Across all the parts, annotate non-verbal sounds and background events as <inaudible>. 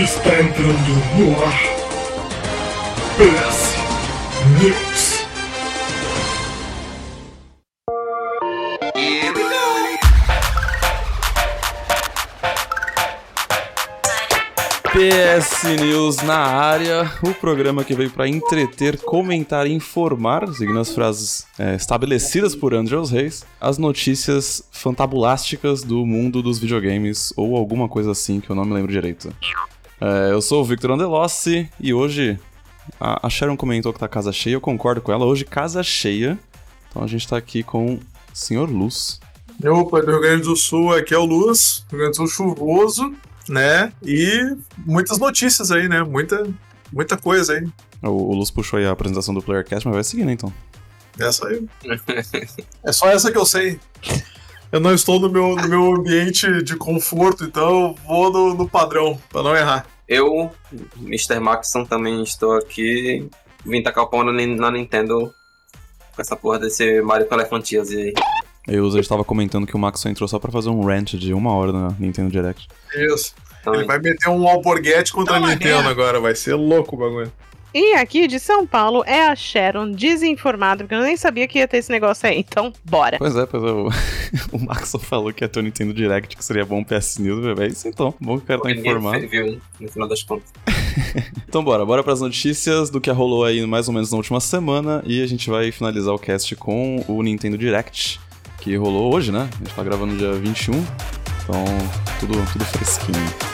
Está entrando no ar. PS News. PS News na área, o programa que veio para entreter, comentar e informar, seguindo as frases é, estabelecidas por Andrews Reis, as notícias fantabulásticas do mundo dos videogames, ou alguma coisa assim que eu não me lembro direito. É, eu sou o Victor Andelossi e hoje a, a Sharon comentou que tá casa cheia, eu concordo com ela, hoje casa cheia, então a gente tá aqui com o Senhor Luz. Opa, do Rio Grande do Sul, aqui é o Luz, Rio Grande do Sul chuvoso, né? E muitas notícias aí, né? Muita, muita coisa aí. O, o Luz puxou aí a apresentação do Playercast, mas vai seguindo então. Essa <laughs> aí. é só essa que eu sei. Eu não estou no meu, no meu ambiente de conforto, então vou no, no padrão, pra não errar. Eu, Mr. Maxson, também estou aqui. Vim tacar o pau na, na Nintendo com essa porra desse Mario com elefantias aí. Eu já estava comentando que o Max só entrou só pra fazer um rant de uma hora na Nintendo Direct. Isso. Também. Ele vai meter um alborguete contra a Nintendo agora, vai ser louco o bagulho. E aqui de São Paulo é a Sharon desinformada, porque eu nem sabia que ia ter esse negócio aí. Então, bora. Pois é, pois é. O, <laughs> o Max só falou que ia ter o Nintendo Direct, que seria bom o PS News, bebê. É isso então. Bom que o cara tá informado. viu, no final das contas. <laughs> Então bora, bora pras notícias do que rolou aí mais ou menos na última semana e a gente vai finalizar o cast com o Nintendo Direct, que rolou hoje, né? A gente tá gravando dia 21, então tudo, tudo fresquinho.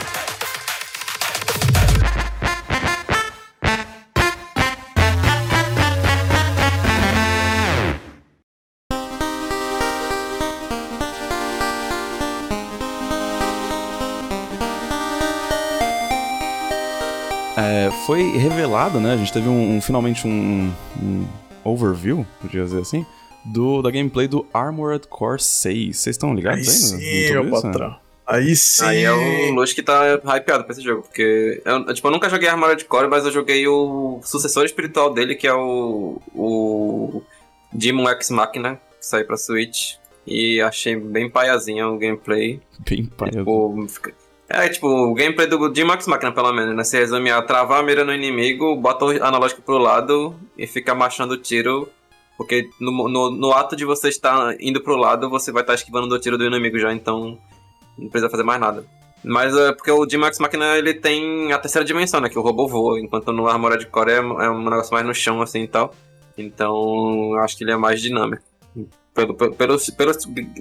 Foi revelado, né? A gente teve um, um- finalmente um, um overview, podia dizer assim, do, da gameplay do Armored Core 6. Vocês estão Aí ligados sim, ainda? meu patrão. Aí sim. Aí é o Luz que tá hypeado pra esse jogo, porque eu, tipo, eu nunca joguei Armored Core, mas eu joguei o sucessor espiritual dele, que é o, o Demon X Machina, que saiu pra Switch, e achei bem paiazinho o gameplay. Bem pai. Tipo, é, tipo, o gameplay do Demon X Machina, pelo menos, né? Você resume a travar a mira no inimigo, bota o analógico pro lado e fica marchando o tiro, porque no, no, no ato de você estar indo pro lado, você vai estar esquivando do tiro do inimigo já, então não precisa fazer mais nada. Mas é porque o G-Max Machina ele tem a terceira dimensão, né? Que o robô voa, enquanto no Armored Core é, é um negócio mais no chão, assim e tal. Então acho que ele é mais dinâmico. Pelo, pelo, pelo, pelo,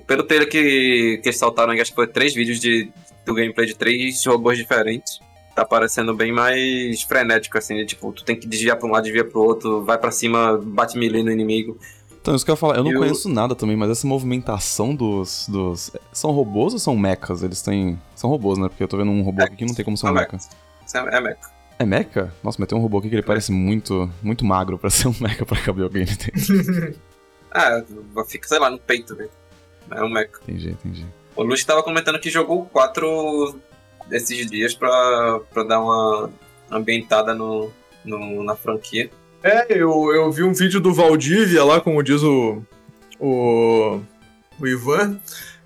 pelo trailer que, que eles saltaram, acho que foi três vídeos de, do gameplay de três robôs diferentes. Tá parecendo bem mais frenético, assim, de, tipo, tu tem que desviar pra um lado, desviar pro outro, vai pra cima, bate melee no inimigo. Então, isso que eu ia falar, eu não Eu- conheço nada também, mas essa movimentação dos, dos. São robôs ou são mechas? Eles têm. São robôs, né? Porque eu tô vendo um robô aqui que não tem como ser um São mecha. É, é mecha. É mecha? Nossa, mas tem um robô aqui que ele parece muito, muito magro pra ser um mecha pra caber alguém dentro. É, <laughs> fica, sei lá, no peito, né? É um mecha. Entendi, entendi. O Luz tava comentando que jogou o 4 esses dias pra dar uma ambientada no, no- na franquia. É, eu, eu vi um vídeo do Valdívia lá, como diz o. O. O Ivan.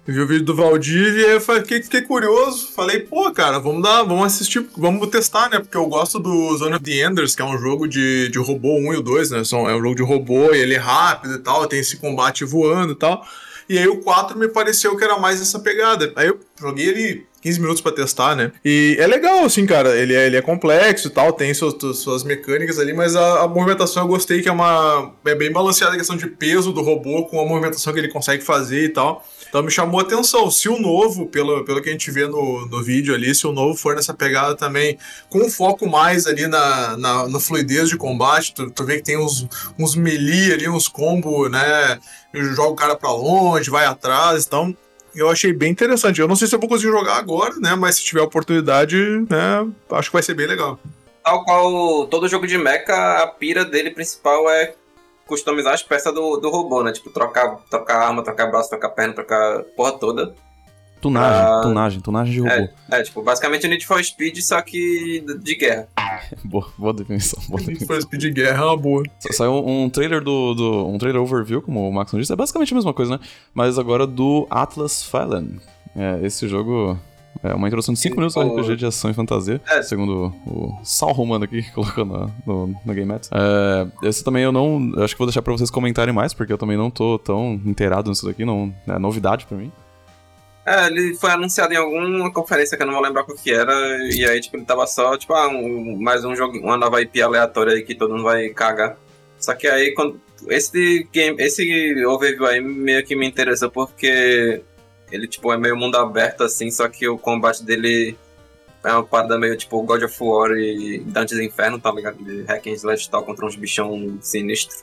Eu vi o vídeo do Valdívia e fiquei, fiquei curioso. Falei, pô, cara, vamos dar, vamos assistir, vamos testar, né? Porque eu gosto do Zone of the Enders, que é um jogo de, de robô 1 e o 2, né? São, é um jogo de robô e ele é rápido e tal, tem esse combate voando e tal. E aí o 4 me pareceu que era mais essa pegada. Aí eu joguei ele 15 minutos pra testar, né? E é legal, assim, cara. Ele é, ele é complexo e tal, tem suas, suas mecânicas ali, mas a, a movimentação eu gostei que é uma. É bem balanceada a questão de peso do robô com a movimentação que ele consegue fazer e tal. Então me chamou a atenção. Se o novo, pelo, pelo que a gente vê no, no vídeo ali, se o novo for nessa pegada também, com foco mais ali na, na, na fluidez de combate, tu, tu vê que tem uns, uns melee ali, uns combos, né? Joga o cara pra longe, vai atrás, então eu achei bem interessante. Eu não sei se eu vou conseguir jogar agora, né? Mas se tiver oportunidade, né? Acho que vai ser bem legal. Tal qual todo jogo de mecha, a pira dele principal é customizar as peças do, do robô, né? Tipo, trocar, trocar arma, trocar braço, trocar perna, trocar porra toda. Tunagem, Ah, tunagem, tunagem de robô. É, tipo, basicamente o Need for Speed, só que de- de guerra. <laughs> Boa, boa definição, boa definição. Foi Speed Guerra, é uma boa. Sa- Saiu um trailer do, do- Um trailer overview, como o Max disse, é basicamente a mesma coisa, né? Mas agora do Atlas Fallen. É, esse jogo. É uma introdução de 5 minutos ao RPG de ação e fantasia, É. segundo o Sal Romano aqui que colocou no, no, no Game Mats. É, esse também eu não. acho que vou deixar pra vocês comentarem mais, porque eu também não tô tão inteirado nisso daqui, não, é novidade pra mim. É, ele foi anunciado em alguma conferência que eu não vou lembrar qual que era, e aí, tipo, ele tava só, tipo, ah, um- mais um jogo, uma nova IP aleatória aí que todo mundo vai cagar. Só que aí, quando, esse game, esse overview aí meio que me interessa porque ele, tipo, é meio mundo aberto, assim, só que o combate dele é uma parada meio, tipo, God of War e Dantes Inferno, tá ligado? De hack and slash tal, contra uns bichão sinistro.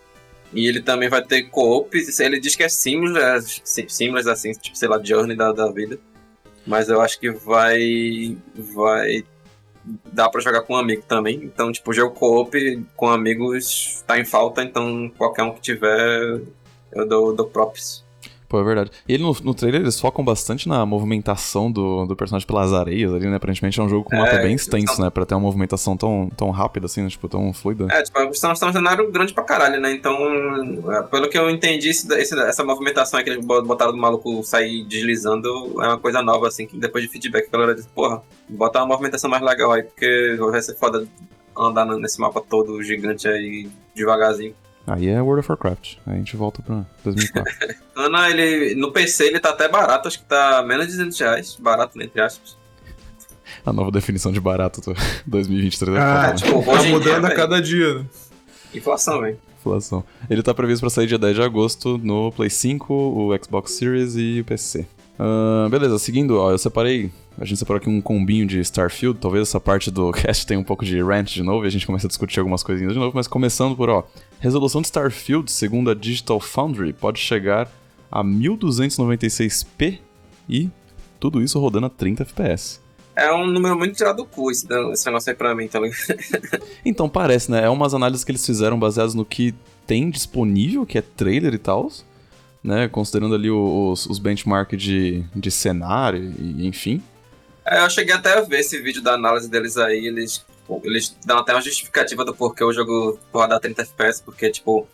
E ele também vai ter co-op. Ele diz que é seamless, sim- seamless assim, tipo, sei lá, Journey da, da vida. Mas eu acho que vai. Vai. Dá pra jogar com um amigo também. Então, tipo, jogo co-op com amigos tá em falta. Então, qualquer um que tiver, eu dou, dou props. Pô, é verdade. E ele no, no trailer eles focam bastante na movimentação do, do personagem pelas areias ali, né? Aparentemente é um jogo com É, mapa bem extenso, né? Pra ter uma movimentação tão, tão rápida assim, né? tipo, tão fluida. É, tipo, estão um cenário grande pra caralho, né? Então, é, pelo que eu entendi, esse- esse- essa movimentação que eles botaram do maluco sair deslizando é uma coisa nova, assim, que depois de feedback a galera disse, porra, bota uma movimentação mais legal aí, porque vai ser foda andar nesse mapa todo gigante aí devagarzinho. Aí é World of Warcraft. Aí a gente volta pra 2004. Ana, <laughs> ele, no PC ele tá até barato, acho que tá menos de 200 reais, barato, né, entre aspas. a nova definição de barato <laughs> do 2023 é Ah, né? Tipo, Tá dia, mudando a cada dia. né? inflação, velho. Inflação. Ele tá previsto pra sair dia 10 de agosto no Play 5, o Xbox Series e o PC. Ah, beleza, seguindo, ó, eu separei. A gente separou aqui um combinho de Starfield. Talvez essa parte do <laughs> cast tenha um pouco de rant de novo e a gente comece a discutir algumas coisinhas de novo. Mas começando por, ó, resolução de Starfield, segundo a Digital Foundry, pode chegar a 1296p e tudo isso rodando a 30 FPS. É um número muito tirado do cu esse, esse negócio aí pra mim, tá ligado? <laughs> Então parece, né? É umas análises que eles fizeram baseadas no que tem disponível, que é trailer e tal, né? Considerando ali os, os benchmark de, de cenário e enfim. É, eu cheguei até a ver esse vídeo da análise deles aí, eles, eles dão até uma justificativa do porquê o jogo dá 30 FPS, porque, tipo,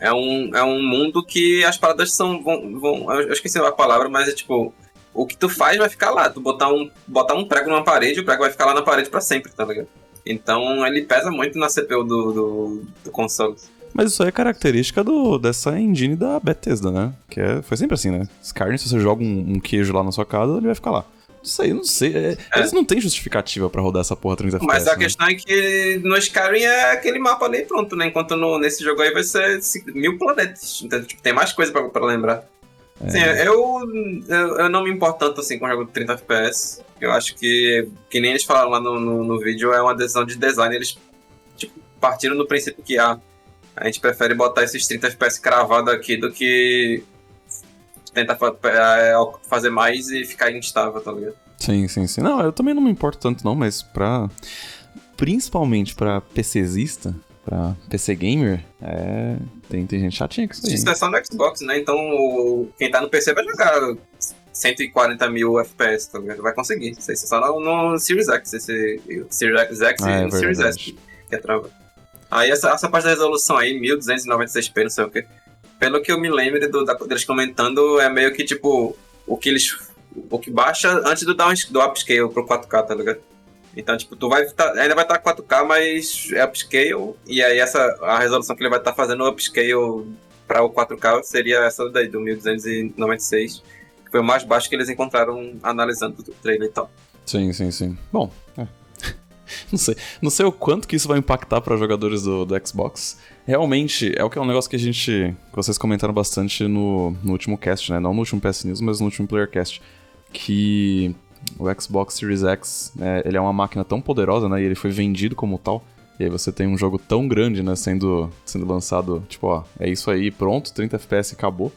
é um, é um mundo que as paradas são. Vão, vão, eu esqueci a palavra, mas é tipo. O que tu faz vai ficar lá. Tu botar um, botar um prego numa parede, o prego vai ficar lá na parede pra sempre, tá ligado? Então ele pesa muito na CPU do, do, do console. Mas isso aí é característica do, dessa engine da Bethesda, né? Que é, foi sempre assim, né? Skyrim, se você joga um, um queijo lá na sua casa, ele vai ficar lá. Não sei, não sei. é- Eles não têm justificativa pra rodar essa porra 30 Mas FPS. a né? questão é que no Skyrim é aquele mapa ali pronto, né? Enquanto no, nesse jogo aí vai ser mil planetas. Então, tipo, tem mais coisa pra, pra lembrar. Assim, eu, eu, eu não me importo tanto assim com o jogo de 30 FPS. Eu acho que, que nem eles falaram lá no, no, no vídeo, é uma decisão de design. Eles tipo, partiram do princípio que ah, a gente prefere botar esses 30 FPS cravado aqui do que tentar é, fazer mais e ficar instável, tá ligado? Sim, sim, sim. Não, eu também não me importo tanto, não, mas pra. Principalmente pra PCzista, pra PC gamer, é. Tem, tem gente chatinha com isso aí. Isso é só no Xbox, né? Então quem tá no PC vai jogar 140 mil FPS, tá ligado? Vai conseguir. Isso é só no, no Series X, esse Series X Ah, e é no Series S que é trava. Aí essa, essa parte da resolução aí, 1296p, não sei o que. Pelo que eu me lembro do, da, deles comentando, é meio que tipo o que eles. O que baixa antes do, down, do upscale pro 4K, tá ligado? Então, tipo, tu vai tá- ainda vai estar 4K, mas é upscale. E aí essa a resolução que ele vai estar fazendo upscale para o 4K seria essa daí, do 1296, que foi o mais baixo que eles encontraram analisando o trailer e tal. Sim, sim, sim. Bom, é. <laughs> não sei. Não sei o quanto que isso vai impactar para jogadores do, do Xbox. Realmente, é o que é um negócio que a gente. que vocês comentaram bastante no, no último cast, né? Não no último PS News, mas no último Playercast. Que o Xbox Series X, né, ele é uma máquina tão poderosa, né? E ele foi vendido como tal. E aí você tem um jogo tão grande, né? Sendo, sendo lançado, tipo, ó, é isso aí, pronto, 30 FPS acabou.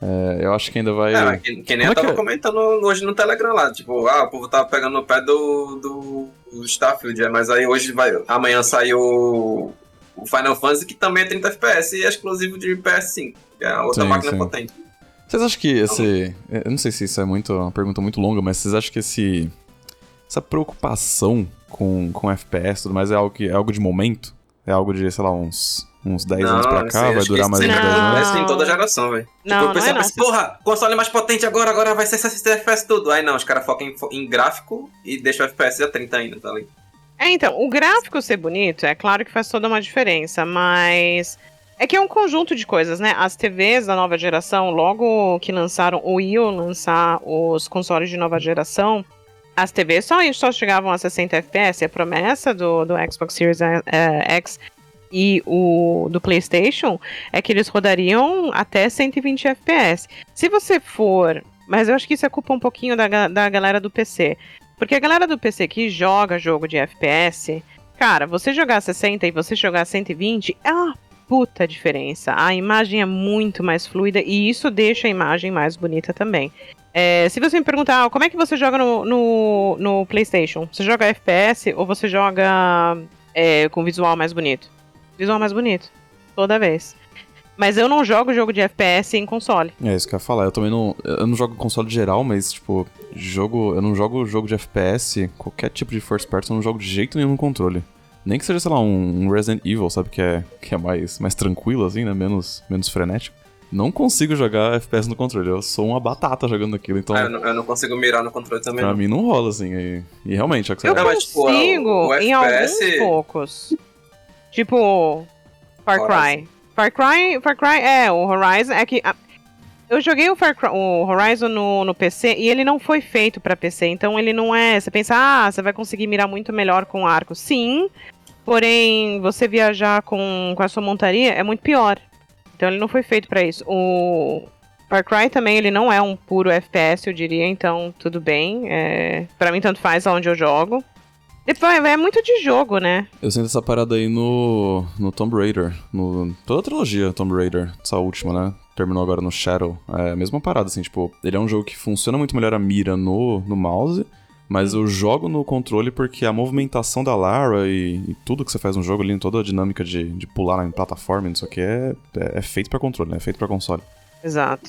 É, eu acho que ainda vai. É, que, que nem Como é eu tava que é? comentando hoje no Telegram lá, tipo, ah, o povo tava pegando no pé do, do, Starfield, é, mas aí hoje vai. Amanhã saiu o Final Fantasy, que também é 30 FPS e é exclusivo de PS5, que é outra Sim, máquina sim. potente. Vocês acham que esse. Eu não sei se isso é muito, uma pergunta muito longa, mas vocês acham que esse. Essa preocupação com, com FPS e tudo mais é algo, que, é algo de momento? É algo de, sei lá, uns uns 10 Não, anos pra isso cá, aí, vai durar mais uns isso 10 aí anos. É assim toda geração, velho. Não, tipo, não o pessoal é não. pensa, porra, console mais potente agora, agora vai ser 60 FPS tudo. Aí não, os caras focam em, em gráfico e deixam o FPS a 30 ainda, tá ligado? É, então, o gráfico ser bonito, é claro que faz toda uma diferença, mas. É que é um conjunto de coisas, né? As TVs da nova geração, logo que lançaram ou iam lançar os consoles de nova geração, as TVs só, só chegavam a 60 FPS. E a promessa do, do Xbox Series eh, X e o do PlayStation é que eles rodariam até 120 FPS. Se você for. Mas eu acho que isso é culpa um pouquinho da, da galera do PC. Porque a galera do PC que joga jogo de FPS, cara, você jogar 60 e você jogar 120 é uma puta diferença. A imagem é muito mais fluida e isso deixa a imagem mais bonita também. É, se você me perguntar ah, como é que você joga no, no, no PlayStation, você joga FPS ou você joga é, com visual mais bonito? Visual mais bonito, toda vez. Mas eu não jogo jogo de FPS em console. É isso que eu ia falar. Eu também não. Eu não jogo console geral, mas, tipo, jogo. Eu não jogo jogo de FPS, qualquer tipo de first person, eu não jogo de jeito nenhum no controle. Nem que seja, sei lá, um um Resident Evil, sabe? Que é, que é mais, mais tranquilo, assim, né? Menos, menos frenético. Não consigo jogar FPS no controle. Eu sou uma batata jogando aquilo, então. Ah, eu, não, eu não consigo mirar no controle também. Pra não. mim não rola, assim. E, e realmente, é que você Eu Não, mas, tipo, consigo o- o em FPS alguns poucos. Tipo, Far Horizon. Cry. Far Cry, Far Cry, é, o Horizon é que... a- eu joguei o, Far Cry, o Horizon no, no PC e ele não foi feito pra PC, então ele não é... Você pensa, ah, você vai conseguir mirar muito melhor com arco. Sim, porém, você viajar com, com a sua montaria é muito pior. Então ele não foi feito pra isso. O Far Cry também, ele não é um puro FPS, eu diria, então tudo bem. É, para mim, tanto faz aonde eu jogo. Depois, é muito de jogo, né? Eu sinto essa parada aí no, no Tomb Raider. No, toda a trilogia Tomb Raider, essa última, né? Terminou agora no Shadow. É a mesma parada, assim, tipo, ele é um jogo que funciona muito melhor a mira no, no mouse, mas eu jogo no controle porque a movimentação da Lara e, e tudo que você faz no jogo ali, toda a dinâmica de, de pular em plataforma, isso aqui é, é, é feito pra controle, né? É feito pra console. Exato.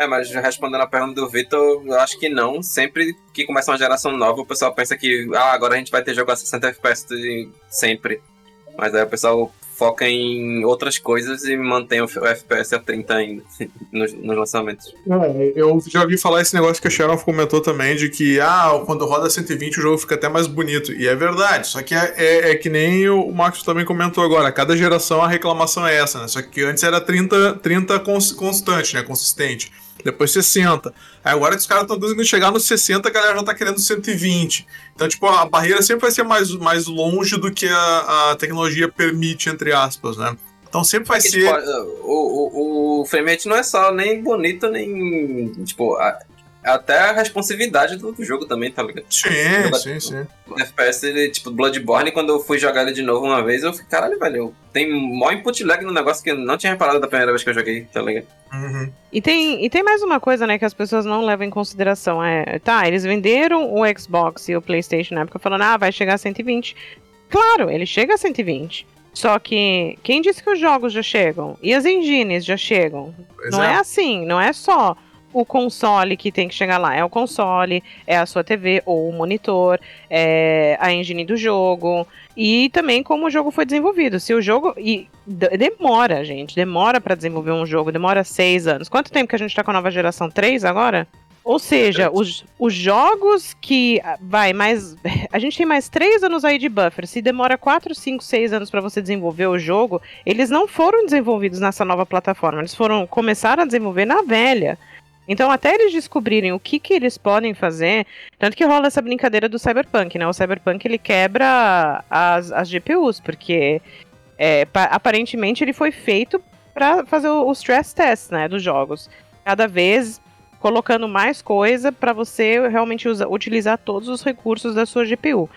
É, mas respondendo a pergunta do Vitor, eu acho que não. Sempre que começa uma geração nova, o pessoal pensa que ah, agora a gente vai ter jogo a 60 FPS sempre. Mas aí o pessoal foca em outras coisas e mantém o FPS a 30 ainda <laughs> nos, nos lançamentos. É, eu já ouvi falar esse negócio que a Sharon comentou também, de que ah, quando roda 120 o jogo fica até mais bonito. E é verdade, só que é, é- é que nem o Marcos também comentou agora, cada geração a reclamação é essa, né? Só que antes era 30, 30 cons- constante, né? Consistente. Depois 60. Aí agora que os caras estão conseguindo chegar nos 60, a galera já tá querendo 120. Então, tipo, a barreira sempre vai ser mais, mais longe do que a, a tecnologia permite, entre aspas, né? Então sempre vai Porque, ser. tipo, o, o, o frame rate não é só nem bonito, nem. Tipo, a- até a responsividade do, do jogo também, tá ligado? Sim, Joga- sim, sim. O FPS, ele, tipo, Bloodborne, quando eu fui jogar ele de novo uma vez, eu fiquei, caralho, velho, tem mó input lag no negócio que eu não tinha reparado da primeira vez que eu joguei, tá ligado? Uhum. E tem, e tem mais uma coisa, né, que as pessoas não levam em consideração. É, tá, eles venderam o Xbox e o PlayStation na época falando, ah, vai chegar a 120. Claro, ele chega a 120. Só que quem disse que os jogos já chegam? E as engines já chegam? Pois não é. é assim, não é só o console que tem que chegar lá. É o console, é a sua TV ou o monitor, é a engine do jogo e também como o jogo foi desenvolvido. Se o jogo. E demora, gente. Demora pra desenvolver um jogo, demora seis anos. Quanto tempo que a gente tá com a nova geração? Três agora? Ou seja, os, os jogos que. ah, Vai, mais. <laughs> A gente tem mais três anos aí de buffer. Se demora quatro, cinco, seis anos pra você desenvolver o jogo, eles não foram desenvolvidos nessa nova plataforma. Eles foram começaram a desenvolver na velha. Então, até eles descobrirem o que, que eles podem fazer, tanto que rola essa brincadeira do Cyberpunk, né? O Cyberpunk ele quebra as, as GPUs, porque é, pa- aparentemente ele foi feito para fazer o- stress tests, né, dos jogos. Cada vez colocando mais coisa para você realmente usa- utilizar todos os recursos da sua GPU.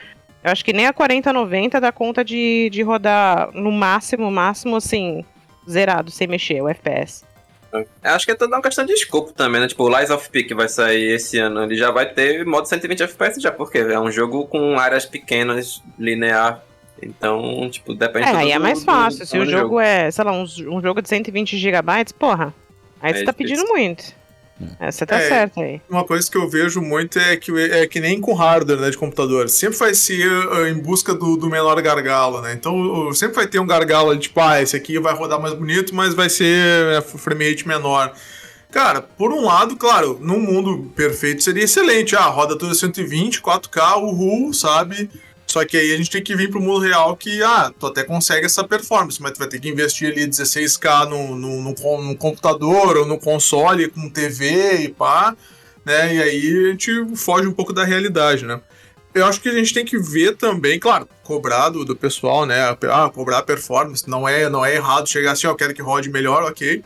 Eu acho que nem a 4090 dá conta de, de rodar no máximo, máximo assim, zerado, sem mexer, o FPS. Eu acho que é toda uma questão de escopo também, né? Tipo, o Lies of P que vai sair esse ano, ele já vai ter modo 120 FPS já, porque é um jogo com áreas pequenas, linear. Então, tipo, depende É, aí é do- mais do- fácil. do Se o do jogo, é, sei lá, um, um jogo de 120 GB, porra. Aí É você tá difícil. pedindo muito. É, Você tá É. certo aí. Uma coisa que eu vejo muito é que é que nem com hardware né, de computador. Sempre vai ser ah, em busca do, do menor gargalo, né? Então uh, sempre vai ter um gargalo ali, tipo, ah, esse aqui vai rodar mais bonito, mas vai ser é, frame rate menor. Cara, por um lado, claro, num mundo perfeito seria excelente. Ah, roda tudo 120, 4K, uhul, sabe? Só que aí a gente tem que vir pro mundo real que, ah, tu até consegue essa performance, mas tu vai ter que investir ali 16K no, no, no, no computador ou no console com TV e pá, né? E aí a gente foge um pouco da realidade, né? Eu acho que a gente tem que ver também, claro, cobrar do, do pessoal, né? Ah, cobrar a performance. Não é, não é errado chegar assim, ó, quero que rode melhor, ok.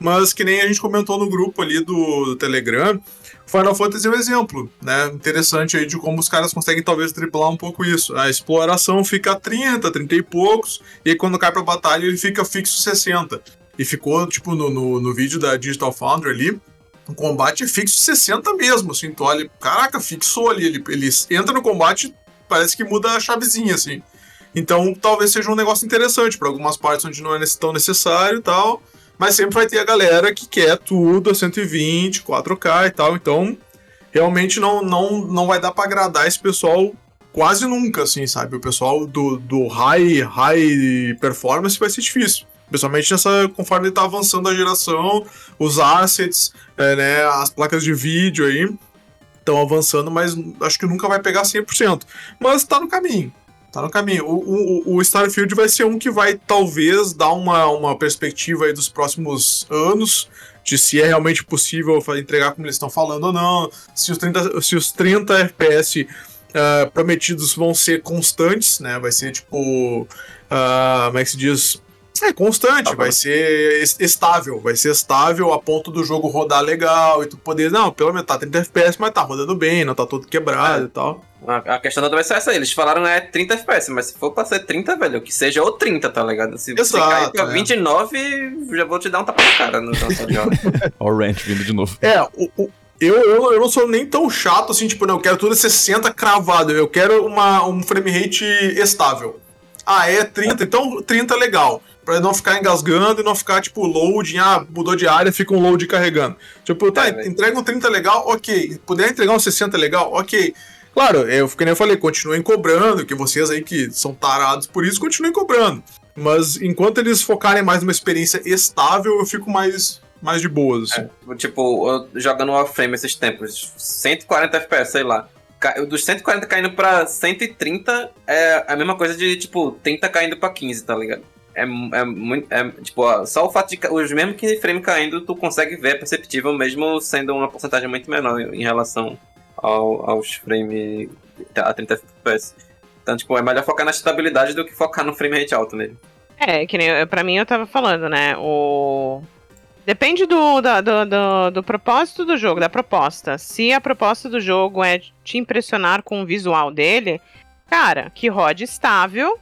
Mas que nem a gente comentou no grupo ali do, do Telegram, Final Fantasy é um exemplo, né? Interessante aí de como os caras conseguem talvez triplar um pouco isso. A exploração fica a 30, 30 e poucos, e aí quando cai pra batalha ele fica fixo 60. E ficou, tipo, no, no, no vídeo da Digital Foundry ali, um combate fixo 60 mesmo, assim, tu olha, caraca, fixou ali, ele, ele entra no combate, parece que muda a chavezinha, assim. Então, talvez seja um negócio interessante para algumas partes onde não é tão necessário e tal, mas sempre vai ter a galera que quer tudo a 120, 4K e tal, então realmente não, não, não vai dar para agradar esse pessoal quase nunca, assim, sabe? O pessoal do, do high, high performance vai ser difícil. Principalmente nessa, conforme ele tá avançando a geração, os assets, é, né, as placas de vídeo aí estão avançando, mas acho que nunca vai pegar 100%. Mas tá no caminho. Tá no caminho. O, o, o Starfield vai ser um que vai talvez dar uma, uma perspectiva aí dos próximos anos de se é realmente possível entregar como eles estão falando ou não, se os 30, se os 30 FPS ah, prometidos vão ser constantes, né? Vai ser tipo. ah, como é que se diz? É constante, vai ser es- estável, vai ser estável a ponto do jogo rodar legal e tu poder, não, pelo menos tá 30 FPS, mas tá rodando bem, não tá todo quebrado e tal. A, a questão toda vai ser essa aí. Eles falaram é 30 FPS, mas se for pra ser 30, velho, que seja ou 30, tá ligado? Se você Exato, cair pra é. 29, já vou te dar um tapa na cara no console de hora. <laughs> Ó o Ranch vindo de novo. É, o, o- eu, eu, eu não sou nem tão chato assim, tipo, não, eu quero tudo 60 cravado, eu quero uma, um frame rate estável. Ah, é 30, então 30 é legal. Pra não ficar engasgando e não ficar, tipo, loading, ah, mudou de área, fica um load carregando. Tipo, tá, É, entrega um 30 legal, ok. Puder entregar um 60 legal, ok. Claro, eu, que nem eu falei, continuem cobrando, que vocês aí que são tarados por isso, continuem cobrando. Mas enquanto eles focarem mais numa experiência estável, eu fico mais, mais de boas, assim. tipo, eu jogando Warframe esses tempos, 140 FPS, sei lá. Dos 140 caindo pra 130 é a mesma coisa de, tipo, 30 caindo pra 15, tá ligado? É, é muito. É, tipo, ó, só o fato de. Os mesmos 15 frames caindo, tu consegue ver, é perceptível, mesmo sendo uma porcentagem muito menor em relação ao- aos frames a 30 FPS. Então, tipo, é melhor focar na estabilidade do que focar no frame rate alto mesmo. É, que nem pra mim eu tava falando, né? O. Depende do, da- do, do, do propósito do jogo, da proposta. Se a proposta do jogo é te impressionar com o visual dele, cara, que rode estável,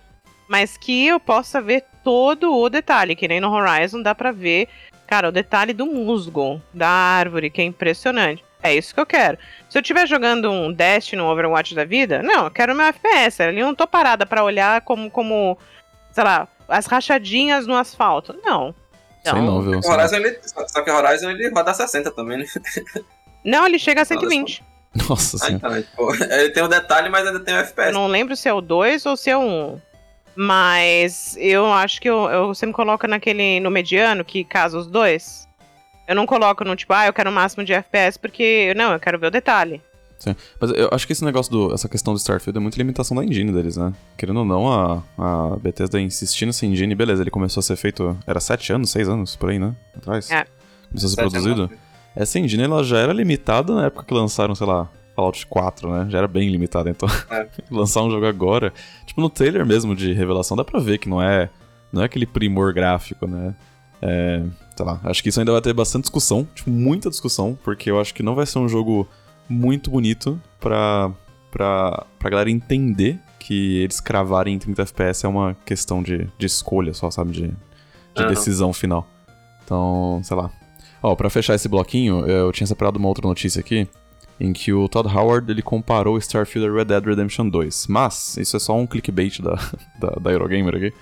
mas que eu possa ver todo o detalhe. Que nem no Horizon dá pra ver, cara, o detalhe do musgo, da árvore, que é impressionante. É isso que eu quero. Se eu estiver jogando um Destiny, um Overwatch da vida, não, eu quero meu FPS. Ali eu não tô parada pra olhar como, como, sei lá, as rachadinhas no asfalto. Não. Sei não, viu? O Horizon, ele, só que o Horizon ele roda a 60 também, né? <laughs> Não, ele chega a 120. Nossa Ah, senhora. então, tipo, <laughs> ele tem um detalhe, mas ainda tem o Eu FPS. não lembro se é o 2 ou se é o 1. Mas eu acho que eu, eu sempre coloco naquele. no mediano, que casa os dois. Eu não coloco no tipo, ah, eu quero o máximo de FPS, porque. Não, eu quero ver o detalhe. Mas eu acho que esse negócio do. Essa questão do Starfield é muito limitação da engine deles, né? Querendo ou não, a, a Bethesda insistir nessa engine, beleza, ele começou a ser feito. Era 7 anos, 6 anos, por aí, né? Atrás. É. Começou a ser Sete produzido. anos. Essa engine ela já era limitada na época que lançaram, sei lá, Fallout 4, né? Já era bem limitada, então. É. <laughs> Lançar um jogo agora. Tipo, no trailer mesmo de revelação, dá pra ver que não é. Não é aquele primor gráfico, né? É. Sei lá, acho que isso ainda vai ter bastante discussão, tipo, muita discussão, porque eu acho que não vai ser um jogo muito bonito pra, pra, pra galera entender que eles cravarem em 30 FPS é uma questão de, de escolha só, sabe? De, de Aham. decisão final. Então, sei lá. Ó, pra fechar esse bloquinho, eu tinha separado uma outra notícia aqui, em que o Todd Howard ele comparou Starfield a Red Dead Redemption 2. Mas, isso é só um clickbait da, <laughs> da, da Eurogamer aqui.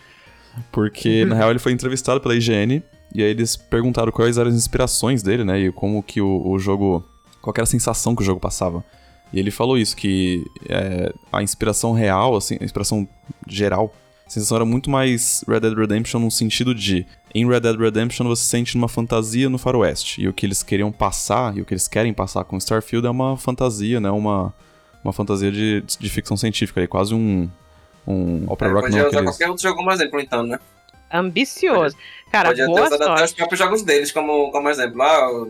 Porque, na <laughs> real, ele foi entrevistado pela IGN E aí eles perguntaram quais eram as inspirações dele, né? E como que o, o jogo. Qual era a sensação que o jogo passava. E ele falou isso, que é, a inspiração real, assim, a inspiração geral, a sensação era muito mais Red Dead Redemption no sentido de. Em Red Dead Redemption você se sente numa fantasia no faroeste. E o que eles queriam passar, e o que eles querem passar com Starfield é uma fantasia, né? Uma, uma fantasia de, de ficção científica, é quase um. Um Opera É, Rock podia não, usar aqueles... qualquer outro jogo como exemplo, então, né? Ambicioso. Cara, Podia ter boa usado até os próprios jogos deles como, como exemplo. Ah,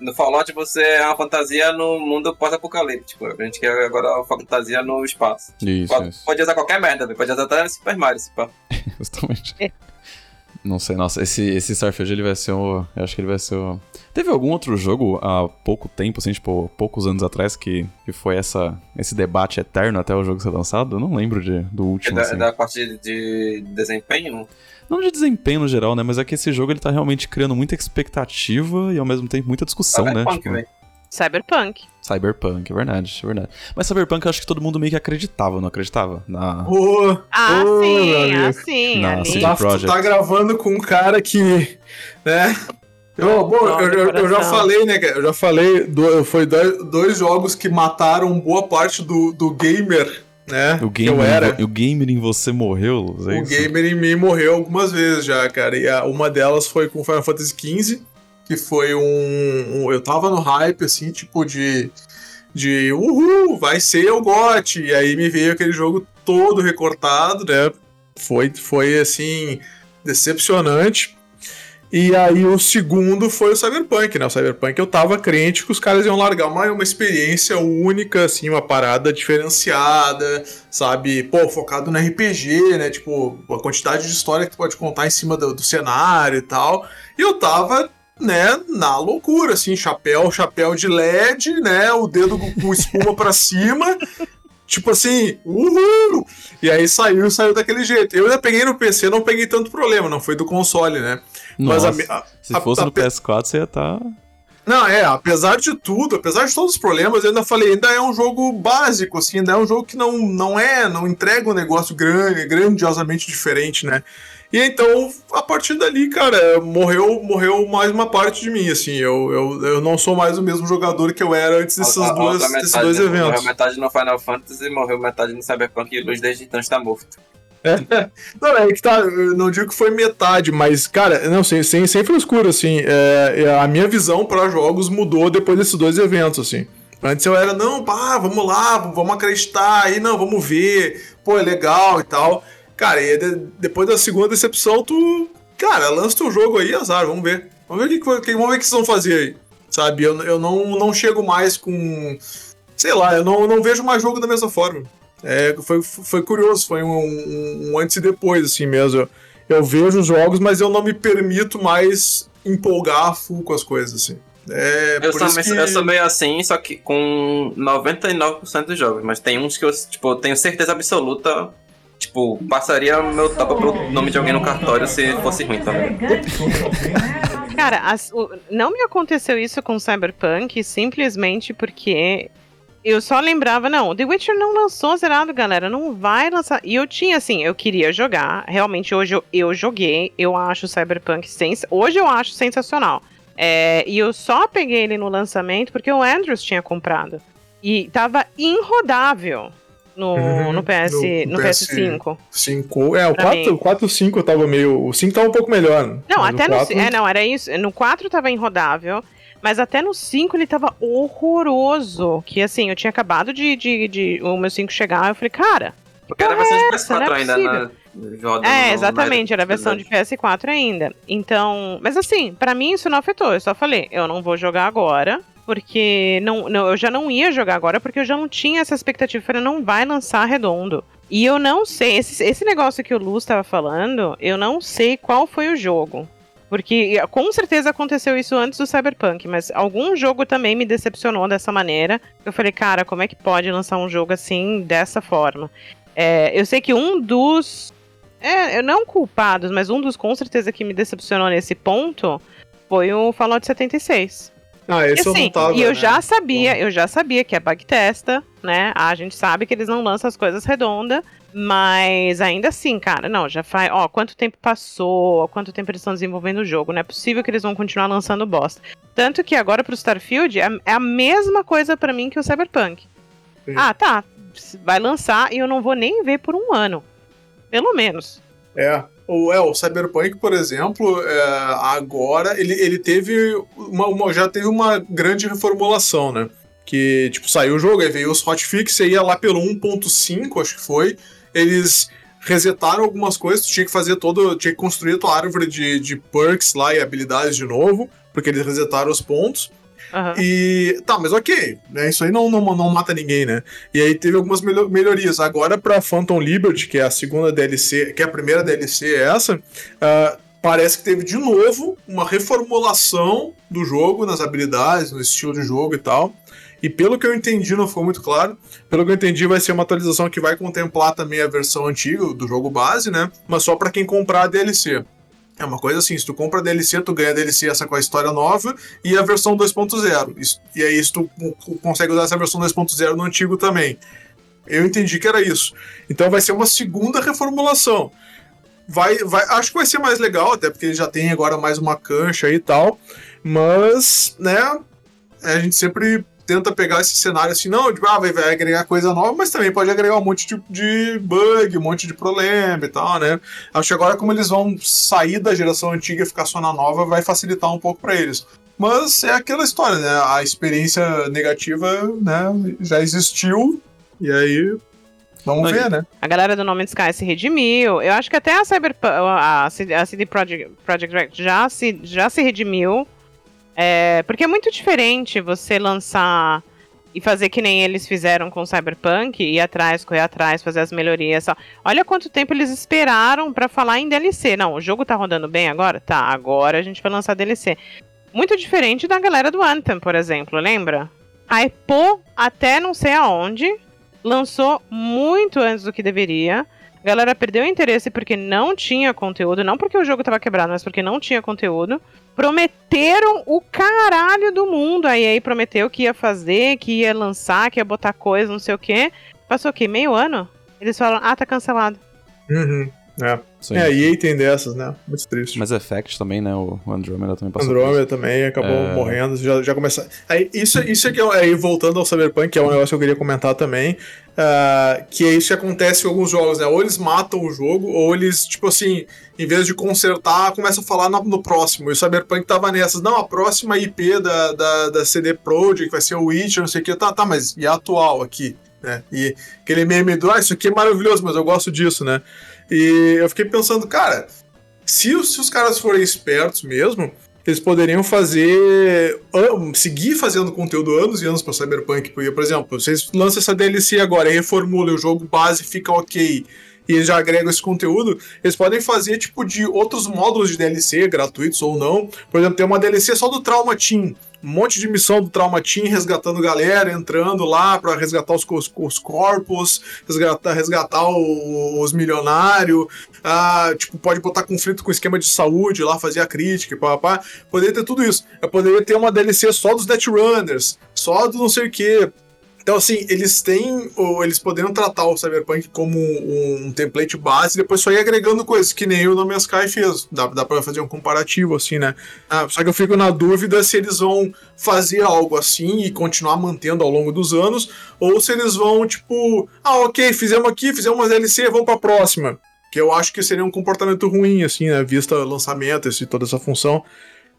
no Fallout você é uma fantasia no mundo pós-apocalíptico. A gente quer agora uma fantasia no espaço. Isso, Pode, isso. pode usar qualquer merda, pode usar até Super Mario, se pá. <laughs> Justamente. É. Não sei, nossa, esse, esse Starfield ele vai ser o. Eu acho que ele vai ser o. Teve algum outro jogo há pouco tempo, assim, tipo, poucos anos atrás, que, que foi essa, esse debate eterno até o jogo ser lançado? Eu não lembro de, do É último, da, assim. da parte de desempenho. Não de desempenho no geral, né? Mas é que esse jogo ele tá realmente criando muita expectativa e ao mesmo tempo muita discussão, né? Cyberpunk, Tipo, velho. Cyberpunk. Cyberpunk, é verdade, é verdade. Mas Cyberpunk eu acho que todo mundo meio que acreditava, não acreditava? Na... Ô, Ah, meu sim, ah, sim. Não, ali. sim. tá, tá gravando com um cara que, né? Eu, bom, eu, eu- eu já falei, né? cara? Eu já falei, do- foi dois, dois jogos que mataram boa parte do, do gamer, né? O que eu gamer, era. o gamer em você morreu, Luz, é O isso? gamer em mim morreu algumas vezes já, cara. E a- uma delas foi com Final Fantasy XV, que foi um, um- Eu tava no hype, assim, tipo, de. De uhul, vai ser o GOT. E aí me veio aquele jogo todo recortado, né? Foi, foi assim. Decepcionante. E aí o segundo foi o Cyberpunk, né? O Cyberpunk eu tava crente que os caras iam largar uma, uma experiência única, assim, uma parada diferenciada, sabe? Pô, focado no RPG, né? Tipo, a quantidade de história que tu pode contar em cima do, do cenário e tal. E eu tava, né, na loucura, assim, chapéu, chapéu de LED, né? O dedo com espuma pra cima. Tipo assim, uhul! E aí saiu, saiu daquele jeito. Eu ainda peguei no PC, não peguei tanto problema, não foi do console, né? Mas Nossa, a me- a- se a- fosse a- no PS4 você ia tá... Não, é, apesar de tudo, apesar de todos os problemas, eu ainda falei, ainda é um jogo básico, assim, ainda é um jogo que não, não é, não entrega um negócio grande, grandiosamente diferente, né? E então, a partir dali, cara, morreu, morreu mais uma parte de mim, assim, eu, eu, eu não sou mais o mesmo jogador que eu era antes dessas a- a duas, desses dois né? eventos. Morreu metade no Final Fantasy, morreu metade no Cyberpunk e Luz desde então está morto. <laughs> Não, é que tá, eu não digo que foi metade, mas, cara, não, sem, sem, sem frescura, assim, é, é, a minha visão pra jogos mudou depois desses dois eventos, assim. Antes eu era, não, pá, vamos lá, vamos acreditar, aí não, vamos ver, pô, é legal e tal. Cara, e de- depois da segunda decepção, tu, cara, lança teu jogo aí, azar, vamos ver. Vamos ver o que, que, vamos ver o que vocês vão fazer aí, sabe? Eu, eu não, não chego mais com, sei lá, eu não, não vejo mais jogo da mesma forma. É, foi, foi curioso, foi um, um- um antes e depois, assim mesmo. Eu, eu vejo os jogos, mas eu não me permito mais empolgar full com as coisas, assim. É, Eu sou, meio- que... eu sou meio assim, só que com 99% dos jogos. Mas tem uns que eu, tipo, tenho certeza absoluta. Tipo, passaria meu tapa pro nome de alguém no cartório se fosse ruim também. Cara, as- o- não me aconteceu isso com Cyberpunk simplesmente porque eu só lembrava, não, The Witcher não lançou zerado, galera, não vai lançar. E eu tinha, assim, eu queria jogar, realmente hoje eu, eu joguei, eu acho Cyberpunk sens hoje eu acho sensacional. É, e eu só peguei ele no lançamento porque o Andrews tinha comprado. E tava inrodável no, Uhum, no, PS, no no, PS PS5. 5, é, o Pra 4, mim. o 4 5 tava meio. O 5 tava um pouco melhor. Não, até no. 4 É, não, era isso. No 4 tava inrodável. Mas até no 5 ele tava horroroso. Que assim, eu tinha acabado de, de, de o meu 5 chegar. Eu falei, cara. Porque era a versão de essa? Não PS4 é ainda, né? É, exatamente, era a versão de PS4 ainda. Então. Mas assim, pra mim isso não afetou. Eu só falei, eu não vou jogar agora. Porque não, não, eu já não ia jogar agora, porque eu já não tinha essa expectativa. Falei, não vai lançar redondo. E eu não sei, esse, esse negócio que o Luz estava falando, eu não sei qual foi o jogo. Porque com certeza aconteceu isso antes do Cyberpunk, mas algum jogo também me decepcionou dessa maneira. Eu falei, cara, como é que pode lançar um jogo assim, dessa forma? É, eu sei que um dos. É, não culpados, mas um dos com certeza que me decepcionou nesse ponto foi o Fallout 76. Ah, esse eu assim, não tava. e eu né? já sabia, eu já sabia que é bug testa, né? A gente sabe que eles não lançam as coisas redondas, mas ainda assim, cara, não, já faz, ó, quanto tempo passou, quanto tempo eles estão desenvolvendo o jogo, não é possível que eles vão continuar lançando bosta. Tanto que agora pro Starfield é, é a mesma coisa pra mim que o Cyberpunk. Sim. Ah, tá, vai lançar e eu não vou nem ver por um ano. Pelo menos. É. O, é, o Cyberpunk, por exemplo, é, agora ele, ele teve uma, uma- já teve uma grande reformulação, né? Que, tipo, saiu o jogo, aí veio os hotfix, aí ia lá pelo 1.5, acho que foi. Eles resetaram algumas coisas, tu tinha que fazer todo. Tinha que construir a tua árvore de, de perks lá e habilidades de novo, porque eles resetaram os pontos. Aham. E tá, mas ok, né? Isso aí não, não, não mata ninguém, né? E aí teve algumas melho- melhorias. Agora pra Phantom Liberty, que é a segunda DLC, que é a primeira DLC é essa, ah, parece que teve de novo uma reformulação do jogo, nas habilidades, no estilo de jogo e tal. E pelo que eu entendi, não ficou muito claro. Pelo que eu entendi, vai ser uma atualização que vai contemplar também a versão antiga do jogo base, né? Mas só pra quem comprar a DLC. É uma coisa assim, se tu compra DLC, tu ganha DLC essa com a história nova e a versão 2.0. Isso- E aí se tu co- consegue usar essa versão 2.0 no antigo também. Eu entendi que era isso. Então vai ser uma segunda reformulação. Vai, vai, acho que vai ser mais legal, até porque ele já tem agora mais uma cancha e tal. Mas, né, a gente sempre tenta pegar esse cenário assim, não, tipo, ah, vai, vai agregar coisa nova, mas também pode agregar um monte de, de bug, um monte de problema e tal, né? Acho que agora, como eles vão sair da geração antiga e ficar só na nova, vai facilitar um pouco pra eles. Mas é aquela história, né? A experiência negativa, né, já existiu, e aí. Vamos ver, né? A galera do No Man's Sky se redimiu. Eu acho que até a Cyberpunk, a, CD Projekt, Projekt já se, já se redimiu. É, porque é muito diferente você lançar e fazer que nem eles fizeram com Cyberpunk, ir atrás, correr atrás, fazer as melhorias. Só. Olha quanto tempo eles esperaram pra falar em DLC. Não, o jogo tá rodando bem agora? Tá, agora a gente vai lançar DLC. Muito diferente da galera do Anthem, por exemplo, lembra? Hypou até não sei aonde, lançou muito antes do que deveria. A galera perdeu interesse porque não tinha conteúdo, não porque o jogo tava quebrado, mas porque não tinha conteúdo. Prometeram o caralho do mundo. A EA prometeu que ia fazer, que ia lançar, que ia botar coisa, não sei o quê. Passou o quê? Meio ano? Eles falaram, ah, tá cancelado. Uhum. É. Sim. É, e aí tem dessas, né? Muito triste. Mas Effect também, né? O Andromeda também passou. por Andrômeda também acabou É. morrendo, já, já começa. Aí, isso, isso é que é, aí voltando ao Cyberpunk, que é um negócio que eu queria comentar também, ah, que é isso que acontece em alguns jogos, né? Ou eles matam o jogo, ou eles, tipo assim, em vez de consertar, começam a falar no, no próximo. E o Cyberpunk tava nessas, não, a próxima IP da, da, da CD Projekt vai ser o Witcher, não sei o que, tá, tá, mas e a atual aqui? Né? E aquele meme do, ah, isso aqui é maravilhoso, mas eu gosto disso, né? E eu fiquei pensando, cara, se, os- se os caras forem espertos mesmo, eles poderiam fazer. seguir fazendo conteúdo anos e anos para Cyberpunk. Porque, por exemplo, vocês lançam essa DLC agora e reformulam, o jogo base fica ok. E eles já agregam esse conteúdo, eles podem fazer tipo de outros módulos de DLC, gratuitos ou não. Por exemplo, tem uma DLC só do Trauma Team. Um monte de missão do Trauma Team resgatando galera, entrando lá pra resgatar os, os corpos, resgatar, resgatar o- os milionários. Ah, tipo, pode botar conflito com esquema de saúde lá, fazer a crítica, e pá, pá, pá. Poderia ter tudo isso. Eu poderia ter uma DLC só dos Netrunners, só do não sei o quê. Então, assim, eles têm. Ou eles poderiam tratar o Cyberpunk como um, um template base e depois só ir agregando coisas, que nem o No Man's Sky fez. Dá, dá pra fazer um comparativo, assim, né? Ah, só que eu fico na dúvida se eles vão fazer algo assim e continuar mantendo ao longo dos anos, ou se eles vão, tipo, ah, ok, fizemos aqui, fizemos uma DLC, vamos pra próxima. Que eu acho que seria um comportamento ruim, assim, né? Vista lançamento e toda essa função.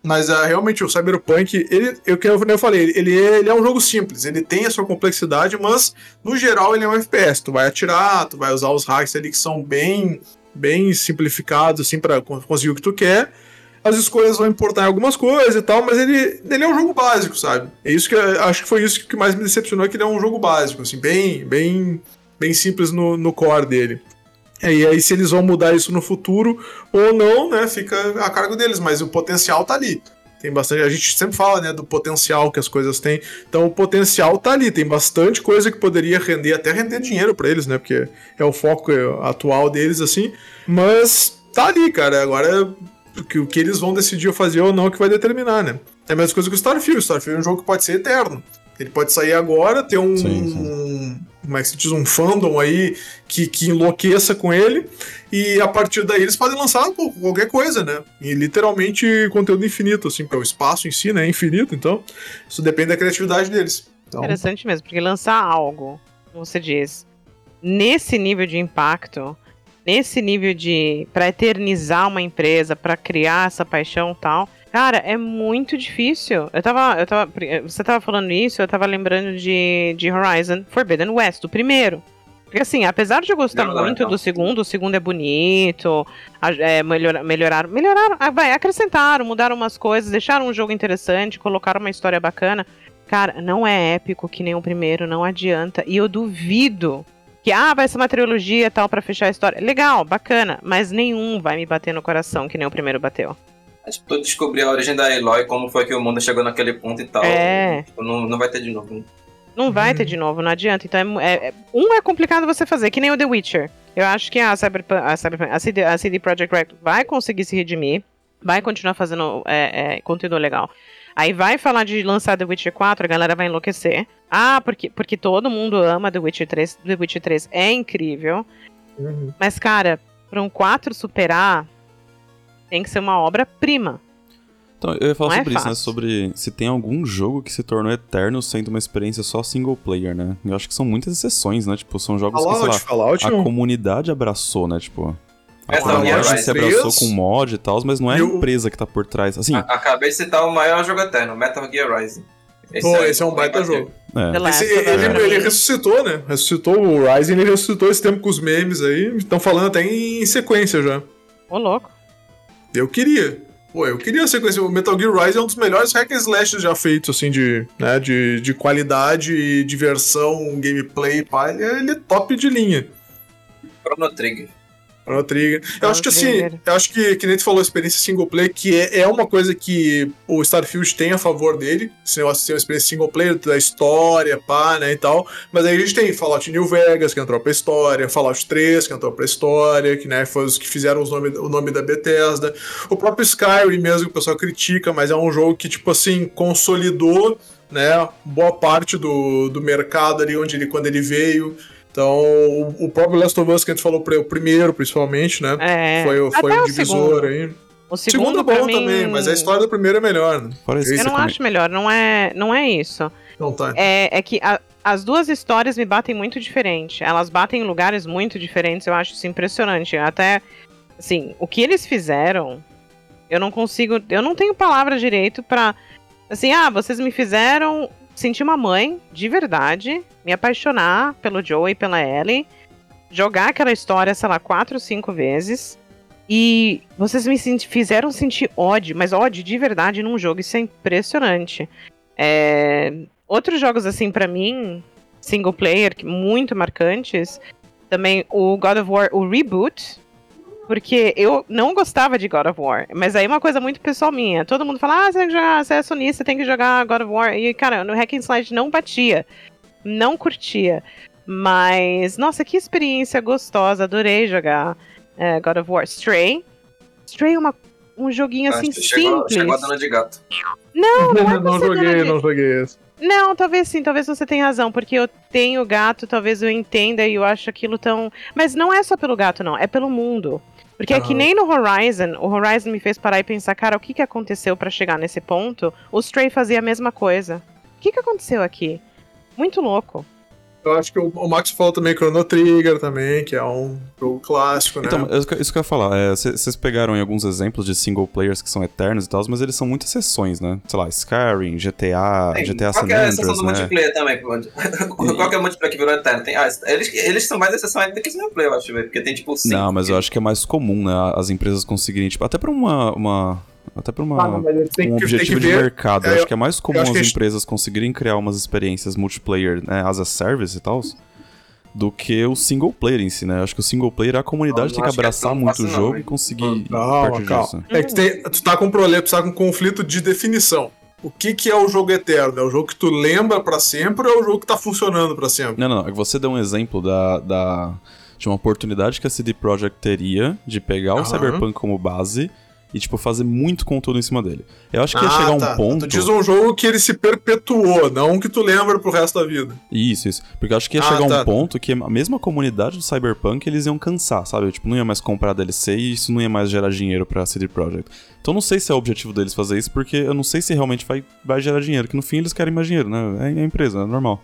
Mas ah, realmente o Cyberpunk, ele, eu, que eu, falei, ele, é, ele é um jogo simples, ele tem a sua complexidade, mas no geral ele é um FPS. Tu vai atirar, tu vai usar os hacks ali que são bem, bem simplificados, assim, con- conseguir o que tu quer. As escolhas vão importar em algumas coisas e tal, mas ele, ele é um jogo básico, sabe? É isso que acho que foi isso que mais me decepcionou, que ele é um jogo básico, assim, bem, bem, bem simples no, no core dele. É, E aí, se eles vão mudar isso no futuro ou não, né, fica a cargo deles, mas o potencial tá ali. Tem bastante. A gente sempre fala, né, do potencial que as coisas têm. Então, o potencial tá ali. Tem bastante coisa que poderia render, até render dinheiro pra eles, né, porque é o foco atual deles, assim. Mas tá ali, cara. Agora, que, o que eles vão decidir fazer ou não é que vai determinar, né. É a mesma coisa que o Starfield. Starfield é um jogo que pode ser eterno. Ele pode sair agora, ter um. Sim, sim. um como é que se diz? Um fandom aí que, que enlouqueça com ele. E a partir daí eles podem lançar pô, qualquer coisa, né? E literalmente conteúdo infinito, assim, porque o espaço em si né, é infinito, então isso depende da criatividade deles. Então, Interessante mesmo, porque lançar algo, como você diz, nesse nível de impacto, nesse nível de. pra eternizar uma empresa, pra criar essa paixão e tal. Cara, é muito difícil. Eu tava, eu tava. Você tava falando isso, eu tava lembrando de, de Horizon Forbidden West, do primeiro. Porque assim, apesar de eu gostar Não, não, muito não. do segundo, o segundo é bonito, é, melhor, melhoraram, melhoraram, ah, vai, acrescentaram, mudaram umas coisas, deixaram um jogo interessante, colocaram uma história bacana. Cara, não é épico que nem o primeiro, não adianta. E eu duvido que, ah, vai ser uma trilogia e tal pra fechar a história. Legal, bacana, mas nenhum vai me bater no coração que nem o primeiro bateu. Tipo, descobrir a origem da Eloy, como foi que o mundo chegou naquele ponto e tal. É. Tipo, não, não vai ter de novo. Não vai Uhum. ter de novo, não adianta. Então, é é- é- um é complicado você fazer, que nem o The Witcher. Eu acho que a, Cyberpunk, a, Cyberpunk, a, CD, a CD Projekt Red vai conseguir se redimir, vai continuar fazendo é, é, conteúdo legal. Aí vai falar de lançar The Witcher 4, a galera vai enlouquecer. Ah, porque, porque todo mundo ama The Witcher 3. The Witcher 3 é incrível. uhum. Mas, cara, pra um 4 superar, tem que ser uma obra-prima. Então, eu ia falar Não é sobre isso, né? Sobre se tem algum jogo que se tornou eterno sendo uma experiência só single player, né? Eu acho que são muitas exceções, né? Tipo, são jogos que, sei Fallout, lá, Fallout a não. comunidade abraçou, né? Tipo, a Gear comunidade Rising se abraçou 3. com mod e tal, mas não é a empresa que tá por trás. Assim, A- Acabei de citar o maior jogo eterno, Metal Gear Rising. Pô, aí esse é um baita jogo. é. Esse, ele, ele ressuscitou, né? Ressuscitou o Ryzen, ele ressuscitou esse tempo com os memes aí. Estão falando até em sequência já. Ô, louco. Eu queria. Pô, eu queria a sequência. O Metal Gear Rise é um dos melhores hack and slash já feitos, assim, de, né, de, de qualidade, diversão, gameplay, pá. Ele, é- ele é top de linha. Chrono Trigger. Chrono Trigger. Eu Chrono acho que assim, Trigger. eu acho que, que nem tu falou, a experiência single player, que é, é uma coisa que o Starfield tem a favor dele. Esse negócio de ser uma experiência single player, da história, pá, né, e tal. Mas aí a gente tem Fallout New Vegas, que entrou pra história, Fallout 3, que entrou pra história, que né, foi os que fizeram os nome, o nome da Bethesda. O próprio Skyrim mesmo, que o pessoal critica, mas é um jogo que, tipo assim, consolidou, né, boa parte do, do mercado ali onde ele, quando ele veio. Então, o, o próprio Last of Us que a gente falou, pra- o primeiro, principalmente, né? É. Foi, o- foi um divisor aí. O O segundo segundo, é bom mim, também, mas a história do primeiro é melhor, né? Isso, Eu não come- acho melhor, não é, não é isso. Não tá. É, é que a- as duas histórias me batem muito diferente. Elas batem em lugares muito diferentes, eu acho isso impressionante. Até, assim, o que eles fizeram, eu não consigo. Eu não tenho palavras direito pra. Assim, ah, vocês me fizeram sentir uma mãe, de verdade, me apaixonar pelo Joe e pela Ellie, jogar aquela história, sei lá, quatro ou cinco vezes. E vocês me senti- fizeram sentir ódio, mas ódio de verdade num jogo, isso é impressionante. É, outros jogos, assim, pra mim, single player, muito marcantes, também o God of War, o Reboot, porque eu não gostava de God of War, mas aí é uma coisa muito pessoal minha. Todo mundo fala, ah, você, tem que jogar, você é sonista, você tem que jogar God of War. E, cara, no Hack and Slide não batia, não curtia. Mas, nossa, que experiência gostosa, adorei jogar é, God of War. Stray. Stray é uma, um joguinho assim Acho que chegou, simples. chegou a dona de gato. Não, <laughs> não é não joguei, de- não joguei esse. não, talvez sim, talvez você tenha razão, porque eu tenho gato, talvez eu entenda e eu acho aquilo tão. Mas não é só pelo gato, não, é pelo mundo. Porque é que nem no Horizon, o Horizon me fez parar e pensar, cara, o que, que aconteceu pra chegar nesse ponto? O Stray fazia a mesma coisa. O que, que aconteceu aqui? Muito louco. Eu acho que o, o Max falou também Chrono Trigger também, que é um jogo clássico, né? Então, isso que- isso que eu ia falar. é, cê- Vocês pegaram em alguns exemplos de single players que são eternos e tal, mas eles são muitas exceções, né? Sei lá, Skyrim, GTA, Tem GTA San qualquer exceção Andreas, do né? multiplayer também. Qualquer multiplayer que virou eterno. Tem, ah, eles, eles são mais exceção ainda que single player, eu acho, velho. Porque tem tipo cinco. Não, mas eu acho que é mais comum, né? As empresas conseguirem, tipo, até pra uma. uma até pra uma. Ah, não, um objetivo de mercado. É, acho que é mais comum as a gente- empresas conseguirem criar umas experiências multiplayer, né, as a service e tal, do que o single player em si, né? Eu acho que o single player a comunidade Eu tem que acho que é abraçar muito o não, jogo hein? e conseguir Calma, partir calma. disso. É que tu, tem, tu tá com um problema, tu tá com um conflito de definição. O que que é o jogo eterno? É o jogo que tu lembra pra sempre ou é o jogo que tá funcionando pra sempre? Não, não, não. é que Você deu um exemplo da, da, de uma oportunidade que a CD Projekt teria de pegar o Aham. Cyberpunk como base e, tipo, fazer muito conteúdo em cima dele. Eu acho que ia Ah, chegar um tá. ponto. Tu diz um jogo que ele se perpetuou, não que tu lembra pro resto da vida. Isso, isso. Porque eu acho que ia Ah, chegar tá. um ponto que a mesma comunidade do Cyberpunk eles iam cansar, sabe? Tipo, não ia mais comprar DLC e isso não ia mais gerar dinheiro pra CD Projekt. Então não sei se é o objetivo deles fazer isso, porque eu não sei se realmente vai, vai gerar dinheiro, que no fim eles querem mais dinheiro, né? É, é empresa, é normal.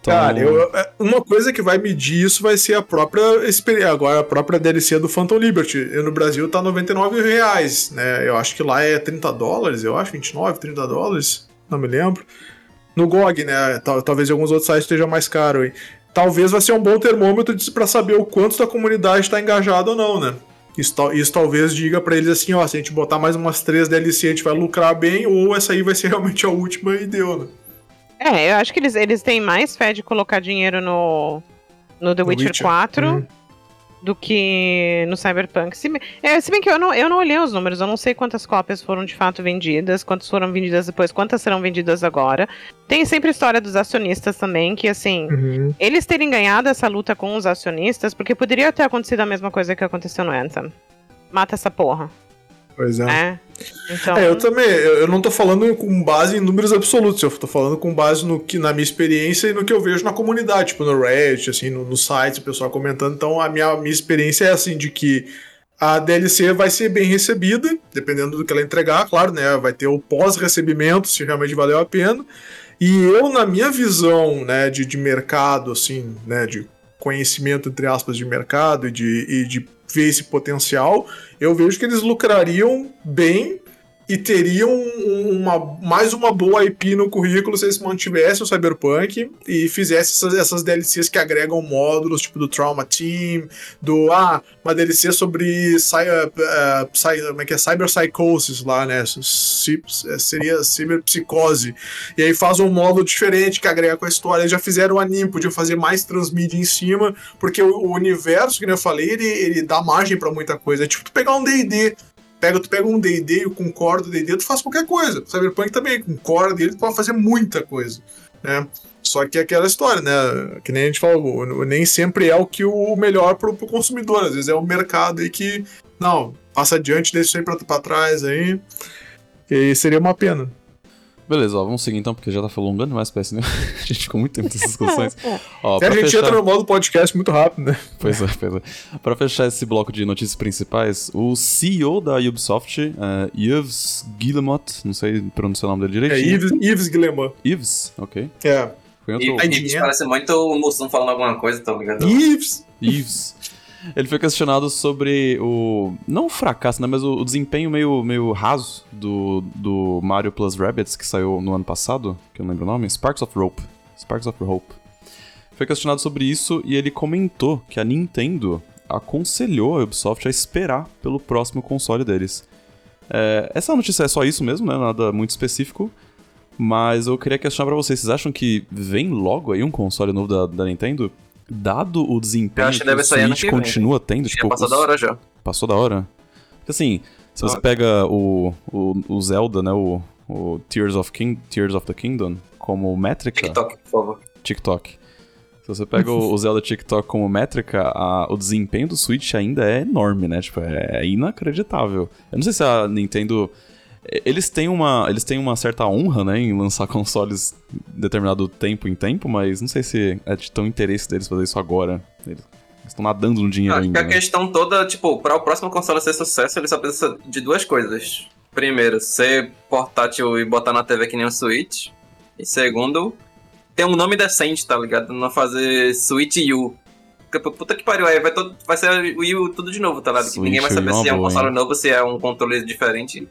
Então, Cara, eu- é, uma coisa que vai medir isso vai ser a própria experiência. Agora, a própria DLC do Phantom Liberty. E no Brasil tá 99 reais, né? Eu acho que lá é 30 dólares, eu acho, 29, 30 dólares, não me lembro. No GOG, né? Tal- talvez em alguns outros sites esteja mais caro. Hein? Talvez vai ser um bom termômetro pra saber o quanto da comunidade tá engajada ou não, né? Isso, isso talvez diga pra eles assim, ó, se a gente botar mais umas três DLC, a gente vai lucrar bem, ou essa aí vai ser <laughs> realmente a última e deu, né? É, eu acho que eles, eles têm mais fé de colocar dinheiro no, no The Witcher, Witcher. 4 Hum. do que no Cyberpunk. Se bem, é, se bem que eu não, eu não olhei os números, eu não sei quantas cópias foram de fato vendidas, quantas foram vendidas depois, quantas serão vendidas agora. Tem sempre a história dos acionistas também, que assim, Uhum. eles terem ganhado essa luta com os acionistas, porque poderia ter acontecido a mesma coisa que aconteceu no Anthem. Mata essa porra, Pois é. né? Então, É, eu também, eu, eu não tô falando com base em números absolutos, eu tô falando com base no que, na minha experiência e no que eu vejo na comunidade, tipo no Reddit, assim, no, no site, o pessoal comentando. Então a minha, minha experiência é assim, de que a DLC vai ser bem recebida, dependendo do que ela entregar, claro, né? Vai ter o pós-recebimento, se realmente valeu a pena. E eu, na minha visão, né, de, de mercado, assim, né, de conhecimento, entre aspas, de mercado e de, e de ver esse potencial, eu vejo que eles lucrariam bem e teriam um- uma, mais uma boa IP no currículo se eles mantivessem o Cyberpunk e fizessem essas, essas DLCs que agregam módulos, tipo do Trauma Team, do, ah, uma DLC sobre cy- eh, eh, como é que é? Cyberpsychosis lá, né? Eh, Seria ciberpsicose. E aí faz um módulo diferente que agrega com a história. Eles já fizeram o anime, podiam fazer mais transmídia em cima, porque o, o universo, que eu falei, ele, ele dá margem pra muita coisa. É tipo tu pegar um D&D, pega, tu pega um D&D e com core do D&D, tu faz qualquer coisa. Cyberpunk também, dele, tu pode fazer muita coisa, né? Só que é aquela história, né? Que nem a gente falou, o- nem sempre é o que o melhor pro, pro consumidor. Às vezes é o mercado aí que, não, passa adiante, deixa isso aí pra, pra trás aí. E seria uma pena. Beleza, ó, vamos seguir então, porque já tá alongando demais pra esse, né? <laughs> A gente ficou muito tempo nessas discussões. <laughs> Ó, E a gente fechar... entra no modo podcast muito rápido, né? Pois é, pois é. Pra fechar esse bloco de notícias principais, o CEO da Ubisoft, uh, Yves Guillemot, não sei pronunciar o nome dele É direitinho. Yves, Yves Guillemot. Yves, ok. É. Foi outro... dinheiro. parece muito o Mussum falando alguma coisa, tá ligado? Yves! Yves. Ele foi questionado sobre o. Não o fracasso, né? Mas o, o desempenho meio, meio raso do, do Mario Plus Rabbids, que saiu no ano passado, que eu não lembro o nome. Sparks of Rope. Sparks of Hope. Foi questionado sobre isso e ele comentou que a Nintendo aconselhou a Ubisoft a esperar pelo próximo console deles. É, essa notícia é só isso mesmo, né? Nada muito específico. Mas eu queria questionar pra vocês, vocês acham que vem logo aí um console novo da, da Nintendo? Dado o desempenho Eu acho que que, deve o Switch que vem. continua tendo, Já tipo, passou os- da hora já. Passou da hora? Porque assim, se você Ah. pega o, o, o Zelda, né, o, o Tears, of King, Tears of the Kingdom, como métrica... TikTok, por favor. TikTok. Se você pega o, o <laughs> Zelda TikTok como métrica, a- o desempenho do Switch ainda é enorme, né? Tipo, é inacreditável. Eu não sei se a Nintendo... Eles têm uma, eles têm uma certa honra, né, em lançar <laughs> consoles determinado tempo em tempo, mas não sei se é de tão interesse deles fazer isso agora. Eles estão nadando no dinheiro Acho que ainda. a né? questão toda, tipo, para o próximo console ser sucesso, ele só precisa de duas coisas. Primeiro, ser portátil e botar na TV que nem o Switch. E segundo, ter um nome decente, tá ligado? Não fazer Switch U. Puta que pariu, aí vai, todo, vai ser o Wii U tudo de novo, tá ligado? Que ninguém vai é saber uma se é um boa, console hein? novo, se é um controle diferente.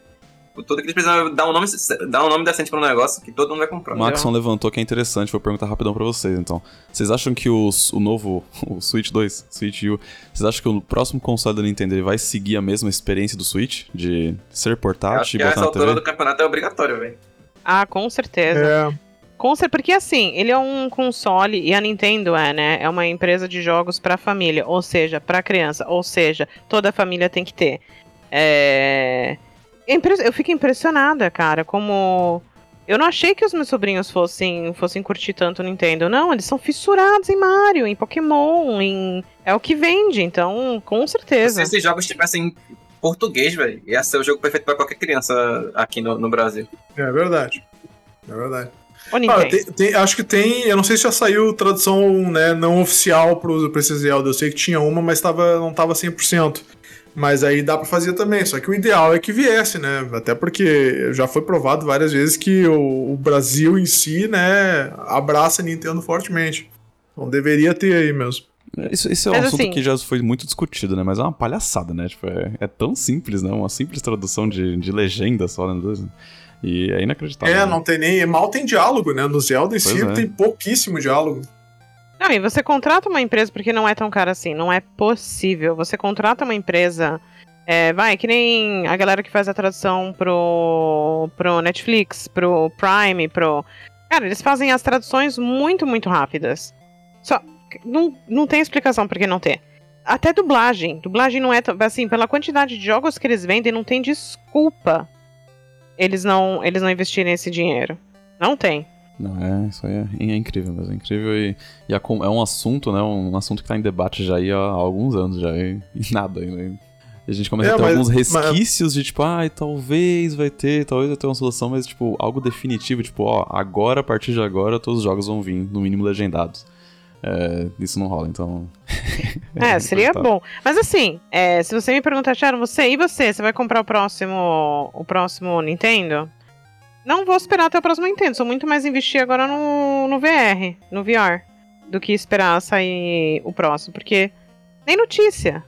Tudo que eles precisam é dar um nome, dar um nome decente pro negócio que todo mundo vai comprar. O Maxon levantou que é interessante, vou perguntar rapidão pra vocês, então. Vocês acham que os- o novo, <laughs> o Switch 2, Switch U, vocês acham que o próximo console da Nintendo ele vai seguir a mesma experiência do Switch? De ser portátil que e botar essa na altura TV? do campeonato é obrigatório, velho. Ah, com certeza. É. Com certeza, porque assim, ele é um console e a Nintendo é, né? É uma empresa de jogos pra família, ou seja, pra criança, ou seja, toda a família tem que ter. É... Eu fico impressionada, cara, como. Eu não achei que os meus sobrinhos fossem, fossem curtir tanto o Nintendo. Não, eles são fissurados em Mario, em Pokémon, em. É o que vende, então, com certeza. Se esses jogos tivessem português, velho. Ia ser o jogo perfeito pra qualquer criança aqui no, no Brasil. É verdade. É verdade. Ah, tem- tem- acho que tem. Eu não sei se já saiu tradução né, não oficial pro, pra esse Zelda. Eu sei que tinha uma, mas tava, não tava 100%. Mas aí dá pra fazer também. Só que o ideal é que viesse, né? Até porque já foi provado várias vezes que o, o Brasil em si, né, abraça a Nintendo fortemente. Então deveria ter aí mesmo. Isso, isso é um Mas assunto assim- que já foi muito discutido, né? Mas é uma palhaçada, né? Tipo, é, é tão simples, né? Uma simples tradução de, de legenda só, né? E é inacreditável. é, né? não tem nem. Mal tem diálogo, né? No Zelda em si é. tem pouquíssimo diálogo. Não, e você contrata uma empresa porque não é tão caro assim, não é possível. Você contrata uma empresa, é, vai, que nem a galera que faz a tradução pro, pro Netflix, pro Prime, pro. Cara, eles fazem as traduções muito, muito rápidas. Só. Não, não tem explicação por que não ter. Até dublagem. Dublagem não é. Assim, pela quantidade de jogos que eles vendem, não tem desculpa eles não, eles não investirem esse dinheiro. Não tem. Não, é, isso aí é, é incrível, mas é incrível e, e é um assunto, né? Um assunto que tá em debate já aí há, alguns anos já e, e nada ainda. E a gente começa É, a ter mas- alguns mas- resquícios de tipo, ai, talvez vai ter, talvez vai ter uma solução, mas tipo, algo definitivo, tipo, ó, agora, a partir de agora, todos os jogos vão vir, no mínimo legendados. É, isso não rola, então. <laughs> É, <laughs> seria bom. Mas assim, é, se você me perguntar, Sharon, você e você, você vai comprar o próximo, o próximo Nintendo? Não vou esperar até o próximo Nintendo. Sou muito mais investir agora no, no VR, no VR, do que esperar sair o próximo, porque nem notícia,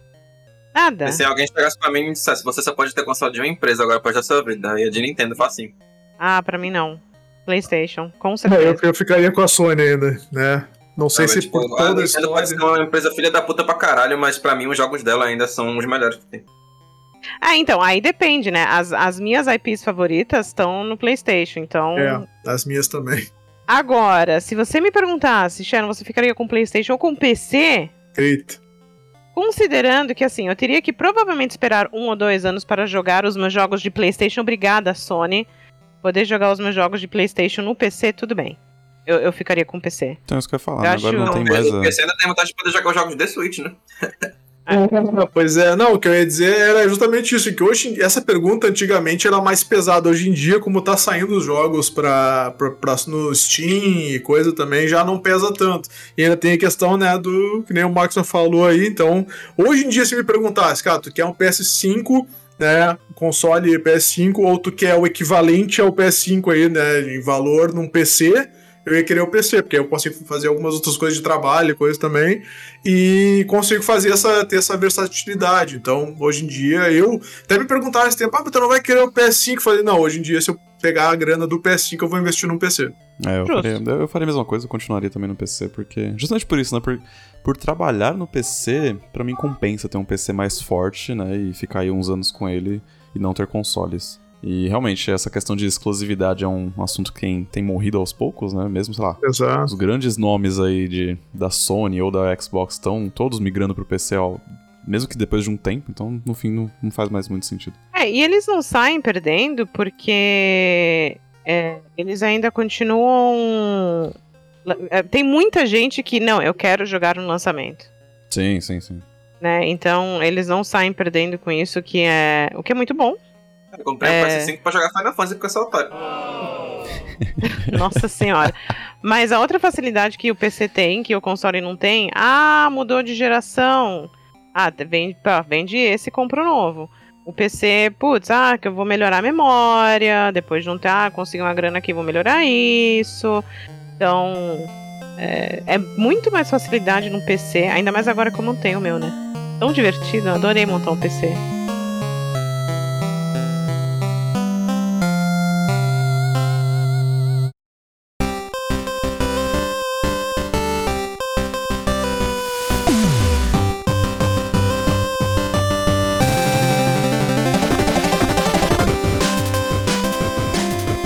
nada. E se alguém chegasse pra mim e dissesse, você só pode ter console de uma empresa agora pra da sua vida, aí é de Nintendo, facinho. Ah, pra mim não. PlayStation, com É, eu, certeza. eu ficaria com a Sony ainda, né? Não sei Não, se mas, tipo, por a toda a Nintendo pode ser uma empresa filha da puta pra caralho, mas pra mim os jogos dela ainda são os melhores que tem. Ah, então, aí depende, né? As, as minhas IPs favoritas estão no PlayStation, então. É, as minhas também. <laughs> Agora, se você me perguntasse, Sharon, você ficaria com PlayStation ou com PC? Eita. Considerando que, assim, eu teria que provavelmente esperar um ou dois anos para jogar os meus jogos de PlayStation, obrigada, Sony. Poder jogar os meus jogos de PlayStation no PC, tudo bem. Eu, eu ficaria com PC. Então é isso que eu ia falar, Eu né? acho- Agora não Não, tem Mas mais. o a- PC ainda tem vontade de poder jogar os jogos de Switch, né? <laughs> <laughs> Pois é, não, o que eu ia dizer era justamente isso, que hoje essa pergunta antigamente era mais pesada, hoje em dia, como tá saindo os jogos pra, pra, pra- no Steam e coisa também, já não pesa tanto. E ainda tem a questão, né, do que nem o Maxon falou aí, então, hoje em dia se me perguntasse, cara, tu quer um PS5, né, console PS5, ou tu quer o equivalente ao PS5 aí, né, em valor num PC, eu ia querer o PC, porque eu consigo fazer algumas outras coisas de trabalho, coisas também, e consigo fazer essa, ter essa versatilidade. Então, hoje em dia, eu até me perguntaram esse tempo, ah, mas tu não vai querer o PS5? Eu falei, não, hoje em dia, se eu pegar a grana do PS5, eu vou investir num PC. É, eu faria, eu faria a mesma coisa, eu continuaria também no PC, porque. Justamente por isso, né? Por, por trabalhar no PC, pra mim compensa ter um PC mais forte, né? E ficar aí uns anos com ele e não ter consoles. E realmente, essa questão de exclusividade é um assunto que tem, tem morrido aos poucos, né? Mesmo, sei lá, Exato. os grandes nomes aí de, da Sony ou da Xbox estão todos migrando pro PC, ó, mesmo que depois de um tempo, então no fim não, não faz mais muito sentido. É, e eles não saem perdendo porque é, eles ainda continuam. é, Tem muita gente que, não, eu quero jogar no lançamento. Sim, sim, sim. Né? Então eles não saem perdendo com isso, que é. O que é muito bom. Eu comprei É. um PS5 pra jogar Final Fantasy porque eu sou otário. <laughs> Nossa senhora. Mas a outra facilidade que o PC tem, que o console não tem, ah, mudou de geração. Ah, vende, pá, vende esse e compra o novo. O PC, putz, ah, que eu vou melhorar a memória, depois de um ah, consegui uma grana aqui, vou melhorar isso. Então, é, é muito mais facilidade no PC, ainda mais agora que eu montei o meu, né? Tão divertido, adorei montar um PC.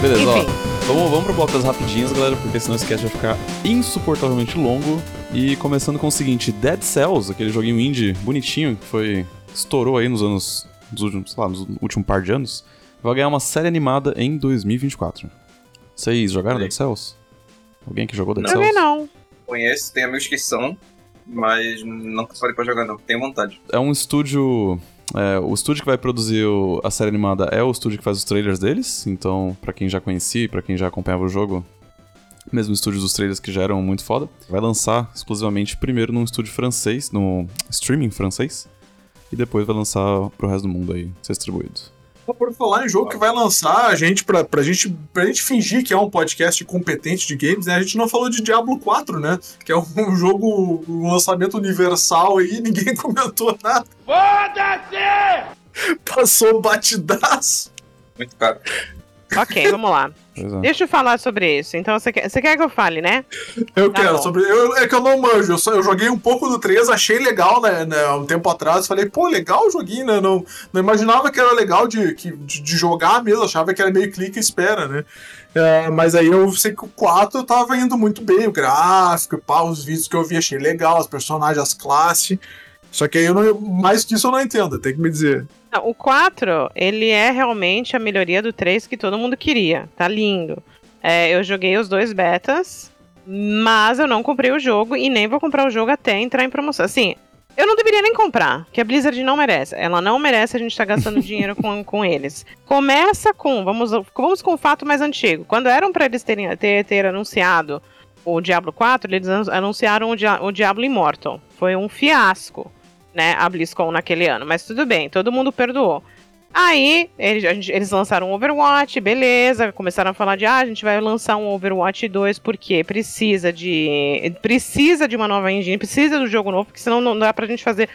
Beleza, Enfim. ó. Vamos, vamos pro bloco das rapidinhas, galera, porque senão esse cast vai ficar insuportavelmente longo. E começando com o seguinte, Dead Cells, aquele joguinho indie bonitinho que foi. estourou aí nos anos. Nos últimos, sei lá, nos últimos par de anos, vai ganhar uma série animada em 2024. Vocês jogaram Sim. Dead Cells? Alguém que jogou Dead Não. Cells? não. Conheço, tenho amigos que são, mas nunca parei pra jogar não. Tenho vontade. É um estúdio é, o estúdio que vai produzir o- a série animada é o estúdio que faz os trailers deles, então, pra quem já conhecia pra quem já acompanhava o jogo, mesmo estúdios dos trailers que já eram muito foda, vai lançar exclusivamente primeiro num estúdio francês, no streaming francês, e depois vai lançar pro resto do mundo aí, ser distribuído. Por falar em jogo que vai lançar, a gente, pra, pra, gente, pra gente fingir que é um podcast competente de games, né? A gente não falou de Diablo 4, né? Que é um <laughs> jogo, um lançamento universal aí, <laughs> ninguém comentou nada. Foda-se! Passou batidaço. Muito caro. Ok, vamos lá. É. Deixa eu falar sobre isso. Então, você quer, você quer que eu fale, né? Eu Tá quero, bom. sobre. Eu, é que eu não manjo, eu, só, eu joguei um pouco do 3, achei legal, né, né, um tempo atrás. Falei, pô, legal o joguinho, né? Não, não imaginava que era legal de, que- de, de jogar mesmo, achava que era meio clique e espera, né? É, mas aí eu sei que o 4 tava indo muito bem, o gráfico, pá, os vídeos que eu vi achei legal, os personagens, as classes. Só que aí eu não, mais que isso eu não entendo, tem que me dizer. O 4, ele é realmente a melhoria do 3 que todo mundo queria. Tá lindo. É, eu joguei os dois betas, mas eu não comprei o jogo e nem vou comprar o jogo até entrar em promoção. Assim, eu não deveria nem comprar, que a Blizzard não merece. Ela não merece a gente estar gastando <laughs> dinheiro com, com eles. Começa com, vamos, vamos com o fato mais antigo. Quando eram pra eles terem, ter, ter anunciado o Diablo 4, eles an- anunciaram o, Dia- o Diablo Immortal. Foi um fiasco né, a BlizzCon naquele ano, mas tudo bem, todo mundo perdoou. Aí, eles, eles lançaram o Overwatch, beleza, começaram a falar de, ah, a gente vai lançar um Overwatch 2 porque precisa de precisa de uma nova engine, precisa do jogo novo, porque senão não dá pra gente fazer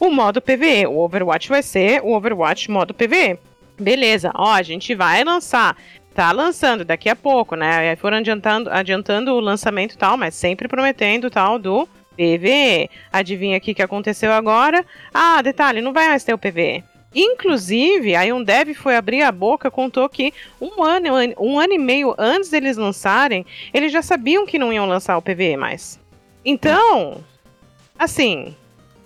o modo PvE. O Overwatch vai ser o Overwatch modo PvE. Beleza, ó, a gente vai lançar. Tá lançando daqui a pouco, né? Foram adiantando, adiantando o lançamento e tal, mas sempre prometendo tal do PVE. Adivinha o que que aconteceu agora? Ah, detalhe, não vai mais ter o PVE. Inclusive, aí um dev foi abrir a boca, contou que um ano, um ano e meio antes deles lançarem, eles já sabiam que não iam lançar o PVE mais. Então, assim,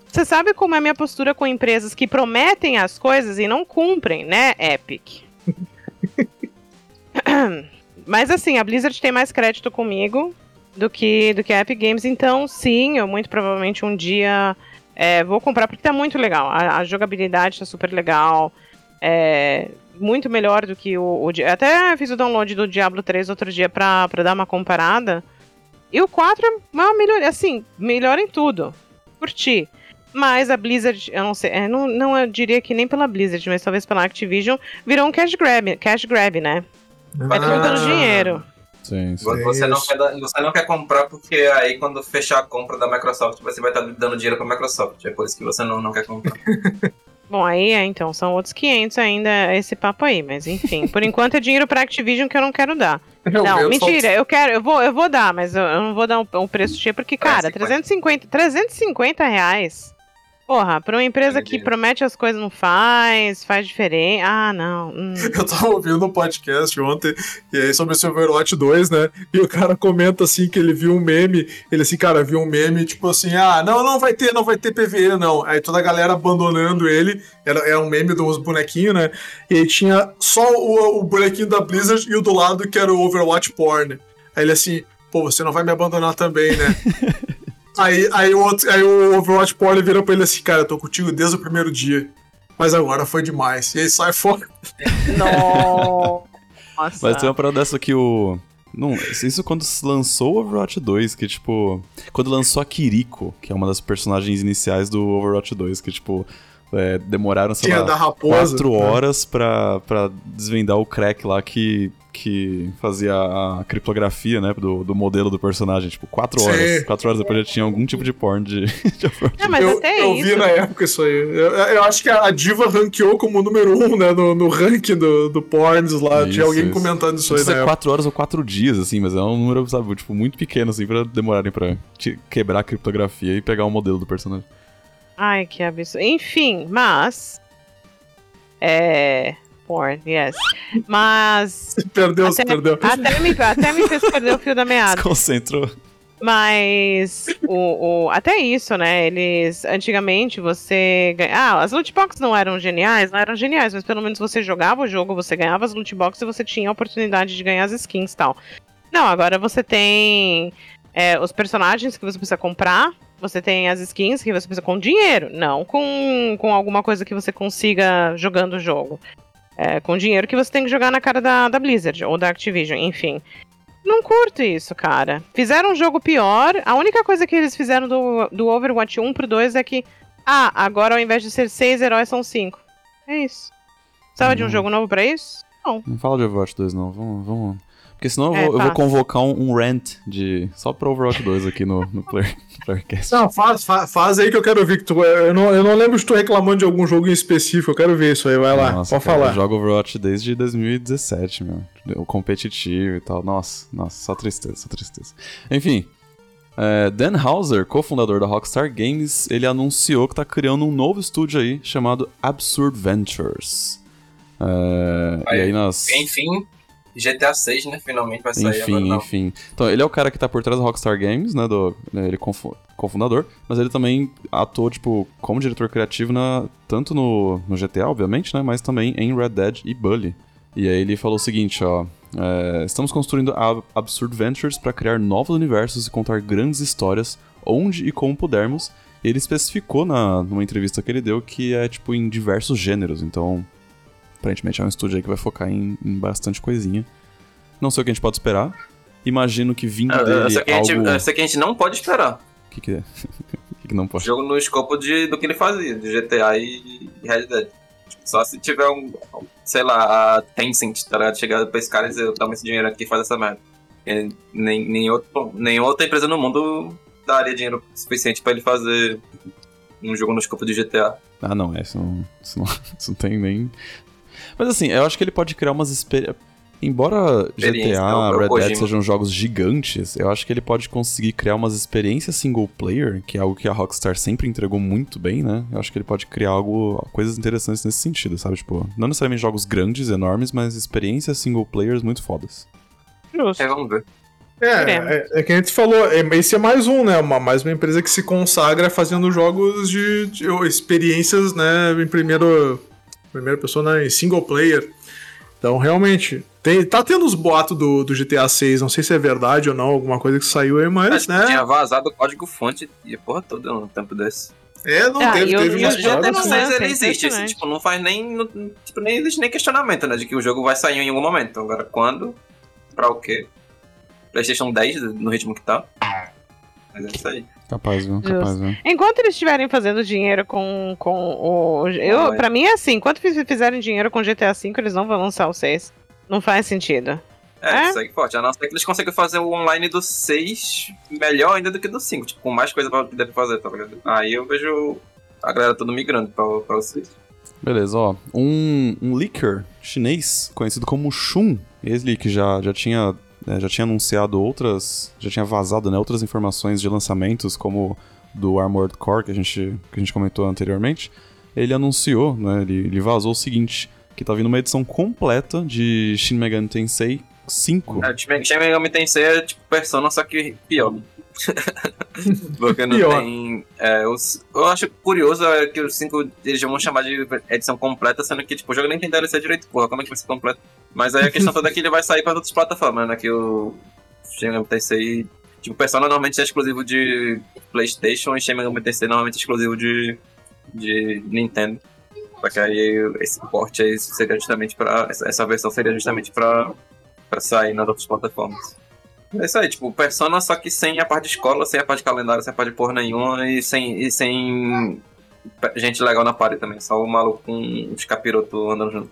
você sabe como é a minha postura com empresas que prometem as coisas e não cumprem, né, Epic? <laughs> Mas assim, a Blizzard tem mais crédito comigo do que, do que a Epic Games, então sim, eu muito provavelmente um dia é, vou comprar porque tá muito legal. A, a jogabilidade tá super legal. É, muito melhor do que o, o Até fiz o download do Diablo 3 outro dia pra, pra dar uma comparada. E o 4 é uma melhor, assim, melhor em tudo. Curti. Mas a Blizzard, eu não sei, é, não, não eu diria que nem pela Blizzard, mas talvez pela Activision, virou um cash grab, cash grab, né? Vai Ah. juntando dinheiro. Sim, sim. Você, você não quer, você não quer comprar porque aí quando fechar a compra da Microsoft você vai estar dando dinheiro pra Microsoft. É por isso que você não, não quer comprar. <laughs> Bom, aí é, então, são outros 500 ainda esse papo aí, mas enfim, por enquanto é dinheiro pra Activision que eu não quero dar. Eu não, mentira, eu quero, eu vou, eu vou dar, mas eu, eu não vou dar um, um preço cheio, porque, cara, 350, 350 reais. Porra, pra uma empresa que promete as coisas não faz, faz diferente. Ah, não. hum. <laughs> Eu tava ouvindo um podcast ontem, e aí sobre esse Overwatch 2, né? E o cara comenta assim que ele viu um meme, ele assim, cara, viu um meme, tipo assim, ah, não, não vai ter, não vai ter PVE, não. Aí toda a galera abandonando ele, era, era um meme dos bonequinhos, né? E aí tinha só o, o bonequinho da Blizzard e o do lado que era o Overwatch Porn. Aí ele assim, pô, você não vai me abandonar também, né? <laughs> aí, aí, o outro, aí o Overwatch Porn vira pra ele assim, cara, eu tô contigo desde o primeiro dia. Mas agora foi demais. E aí sai fora. <laughs> Nossa. Mas tem uma parada dessa que o. Não, isso quando se lançou o Overwatch 2, que tipo. Quando lançou a Kiriko, que é uma das personagens iniciais do Overwatch 2, que tipo. É, demoraram, sei Tinha lá, da raposa. quatro né? horas pra, pra desvendar o crack lá que, que fazia a criptografia, né, do, do modelo do personagem. Tipo, quatro Sim. horas. Quatro horas depois já tinha algum tipo de porn de, <laughs> de Não, mas eu, até eu isso. vi na época isso aí. Eu, eu acho que a Diva ranqueou como número um, né? No, no ranking do, do Porns lá. Isso, Tinha alguém isso. comentando isso aí é época. quatro horas ou quatro dias, assim, mas é um número, sabe, tipo, muito pequeno, assim, pra demorarem pra quebrar a criptografia e pegar o modelo do personagem. Ai, que absurdo. Enfim, mas. É. Porn, yes. Mas. <laughs> Perdeu, se Até, perdeu. até, me, até me fez perder o fio da meada. Desconcentrou. Mas o, o- até isso, né? Eles antigamente você ganha- ah, as loot boxes não eram geniais, não eram geniais, mas pelo menos você jogava o jogo, você ganhava as loot boxes e você tinha a oportunidade de ganhar as skins e tal. Não, agora você tem é, os personagens que você precisa comprar Você tem as skins que você precisa com dinheiro, não com, com alguma coisa que você consiga jogando o jogo. É, com dinheiro que você tem que jogar na cara da, da Blizzard ou da Activision, enfim. Não curto isso, cara. Fizeram um jogo pior. A única coisa que eles fizeram do, do Overwatch 1 pro 2 é que, ah, agora ao invés de ser seis heróis, são cinco. É isso. Precisava de um Hum. jogo novo pra isso? Não fala de Overwatch 2, não. Vamos. vamos... Porque senão eu É, vou, eu vou convocar um, um rant de. Só pra Overwatch 2 aqui no, no Player, <laughs> Playercast. Não, faz, faz, faz aí que eu quero ver. Que tu, eu, não, eu não lembro de tu reclamando de algum jogo em específico. Eu quero ver isso aí. Vai lá, Nossa, pode cara, falar. Eu jogo Overwatch desde 2017, meu. O competitivo e tal. Nossa, nossa, só tristeza, só tristeza. Enfim. é, Dan Houser, cofundador da Rockstar Games, ele anunciou que tá criando um novo estúdio aí chamado Absurd Ventures. É, e Aí, aí nós. Enfim, GTA 6, né? Finalmente vai sair agora. Enfim, enfim. Então, ele é o cara que tá por trás da Rockstar Games, né? Do, né, ele é cofundador, mas ele também atuou, tipo, como diretor criativo na, tanto no, no GTA, obviamente, né? Mas também em Red Dead e Bully. E aí ele falou o seguinte, ó. é, estamos construindo a Absurd Ventures para criar novos universos e contar grandes histórias onde e como pudermos. E ele especificou na, numa entrevista que ele deu que é, tipo, em diversos gêneros. Então, aparentemente é um estúdio aí que vai focar em, em bastante coisinha. Não sei o que a gente pode esperar. Imagino que vindo Ah, dele Essa aqui, a gente, algo... essa aqui a gente não pode esperar. O que que é? <laughs> O que que não pode? Jogo no escopo de, do que ele fazia, de GTA e e Red Dead. Só se tiver um, sei lá, a Tencent, tá ligado? Chegar pra esse cara e dizer, toma esse dinheiro aqui e faz essa merda. Nem, nem, outro, nem outra empresa no mundo daria dinheiro suficiente pra ele fazer um jogo no escopo de GTA. Ah, não, é, isso não, isso não, <laughs> isso não tem nem... Mas assim, eu acho que ele pode criar umas experiências... Embora GTA, é o- é o Red Dead sejam jogos gigantes, eu acho que ele pode conseguir criar umas experiências single player, que é algo que a Rockstar sempre entregou muito bem, né? Eu acho que ele pode criar algo, coisas interessantes nesse sentido, sabe? Tipo, não necessariamente jogos grandes, enormes, mas experiências single players muito fodas. Justo. É, vamos ver. É, é, é que a gente falou, é, esse é mais um, né? Uma, mais uma empresa que se consagra fazendo jogos de, de experiências, né? Em primeiro, primeira pessoa, né? Em single player. Então, realmente, tem, tá tendo os boatos do, do GTA 6, não sei se é verdade ou não, alguma coisa que saiu aí, mas, Acho que né? tinha vazado o código fonte e a porra toda no tempo desse. É, não, Ah, teve, eu- teve eu umas o GTA tenho assim. 6 lança, ele existe, assim, tipo, não faz nem. não- tipo, nem existe nem questionamento, né? De que o jogo vai sair em algum momento. Agora, quando? Pra o quê? PlayStation 10 no ritmo que tá. Mas é isso aí. Capaz, viu? Capaz, viu? Enquanto eles estiverem fazendo dinheiro com, com o. Eu, Ah, é. pra mim é assim, enquanto fiz- fizerem dinheiro com GTA V, eles não vão lançar o 6. Não faz sentido. É, É? segue forte. A não ser que eles consigam fazer o online do 6 melhor ainda do que do 5. Tipo, com mais coisa pra poder fazer, tá ligado? Aí eu vejo a galera toda migrando pra, pra o 6. Beleza, ó. Um, um leaker chinês, conhecido como Shun, ele que já, já tinha. Né, já tinha anunciado outras. Já tinha vazado né, outras informações de lançamentos, como do Armored Core, que a gente, que a gente comentou anteriormente. Ele anunciou, né? Ele, ele vazou o seguinte: que tá vindo uma edição completa de Shin Megami Tensei 5. É, Shin Megami Tensei é tipo Persona, só que pior. <laughs> Porque não Pior. tem. É, os, eu acho curioso é que os 5 eles vão chamar de edição completa, sendo que tipo, o jogo nem tem DLC direito, porra. Como é que vai ser completo? Mas aí a questão toda é que ele vai sair para outras plataformas, né? Que o Shin Megami Tensei. Tipo, Persona normalmente é exclusivo de PlayStation e Shin Megami Tensei normalmente é exclusivo de, de Nintendo. Só que aí esse porte aí seria justamente pra. Essa, essa versão seria justamente pra, pra sair nas outras plataformas. É isso aí, tipo, Persona, só que sem a parte de escola, sem a parte de calendário, sem a parte de porra nenhuma e sem, e sem gente legal na party também. Só o maluco com uns capirotos andando junto.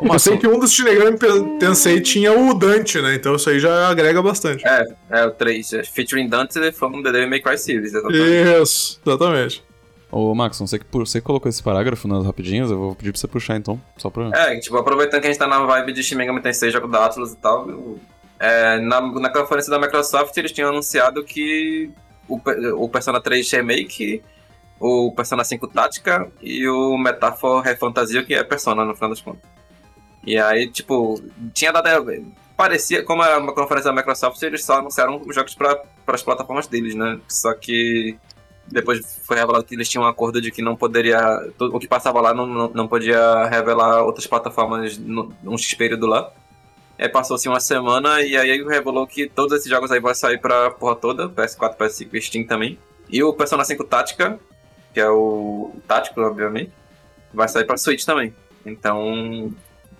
Eu sei que um dos Shin Megami Tensei tinha o Dante, né? Então isso aí já agrega bastante. É, é o 3, é, featuring Dante from the Devil May Cry series, exatamente. Isso, exatamente. Ô, Maxon, você que, pu- você colocou esse parágrafo nas rapidinhas, eu vou pedir pra você puxar então, só pra. É, tipo, aproveitando que a gente tá na vibe de Shin Megami Tensei, jogo da Atlas e tal, eu- é, na, na conferência da Microsoft eles tinham anunciado que o, o Persona 3 Remake, o Persona 5 Tática e o Metaphor Refantasia, que é Persona no final das contas. E aí, tipo, tinha dado... Parecia, como é uma conferência da Microsoft, eles só anunciaram os jogos para as plataformas deles, né? Só que depois foi revelado que eles tinham um acordo de que não poderia. tudo- O que passava lá não, não, não podia revelar outras plataformas num X período lá. Aí passou-se uma semana e aí revelou que todos esses jogos aí vão sair pra porra toda, PS4, PS5 e Steam também. E o Persona 5 Tática, que é o tático, obviamente, vai sair pra Switch também. Então,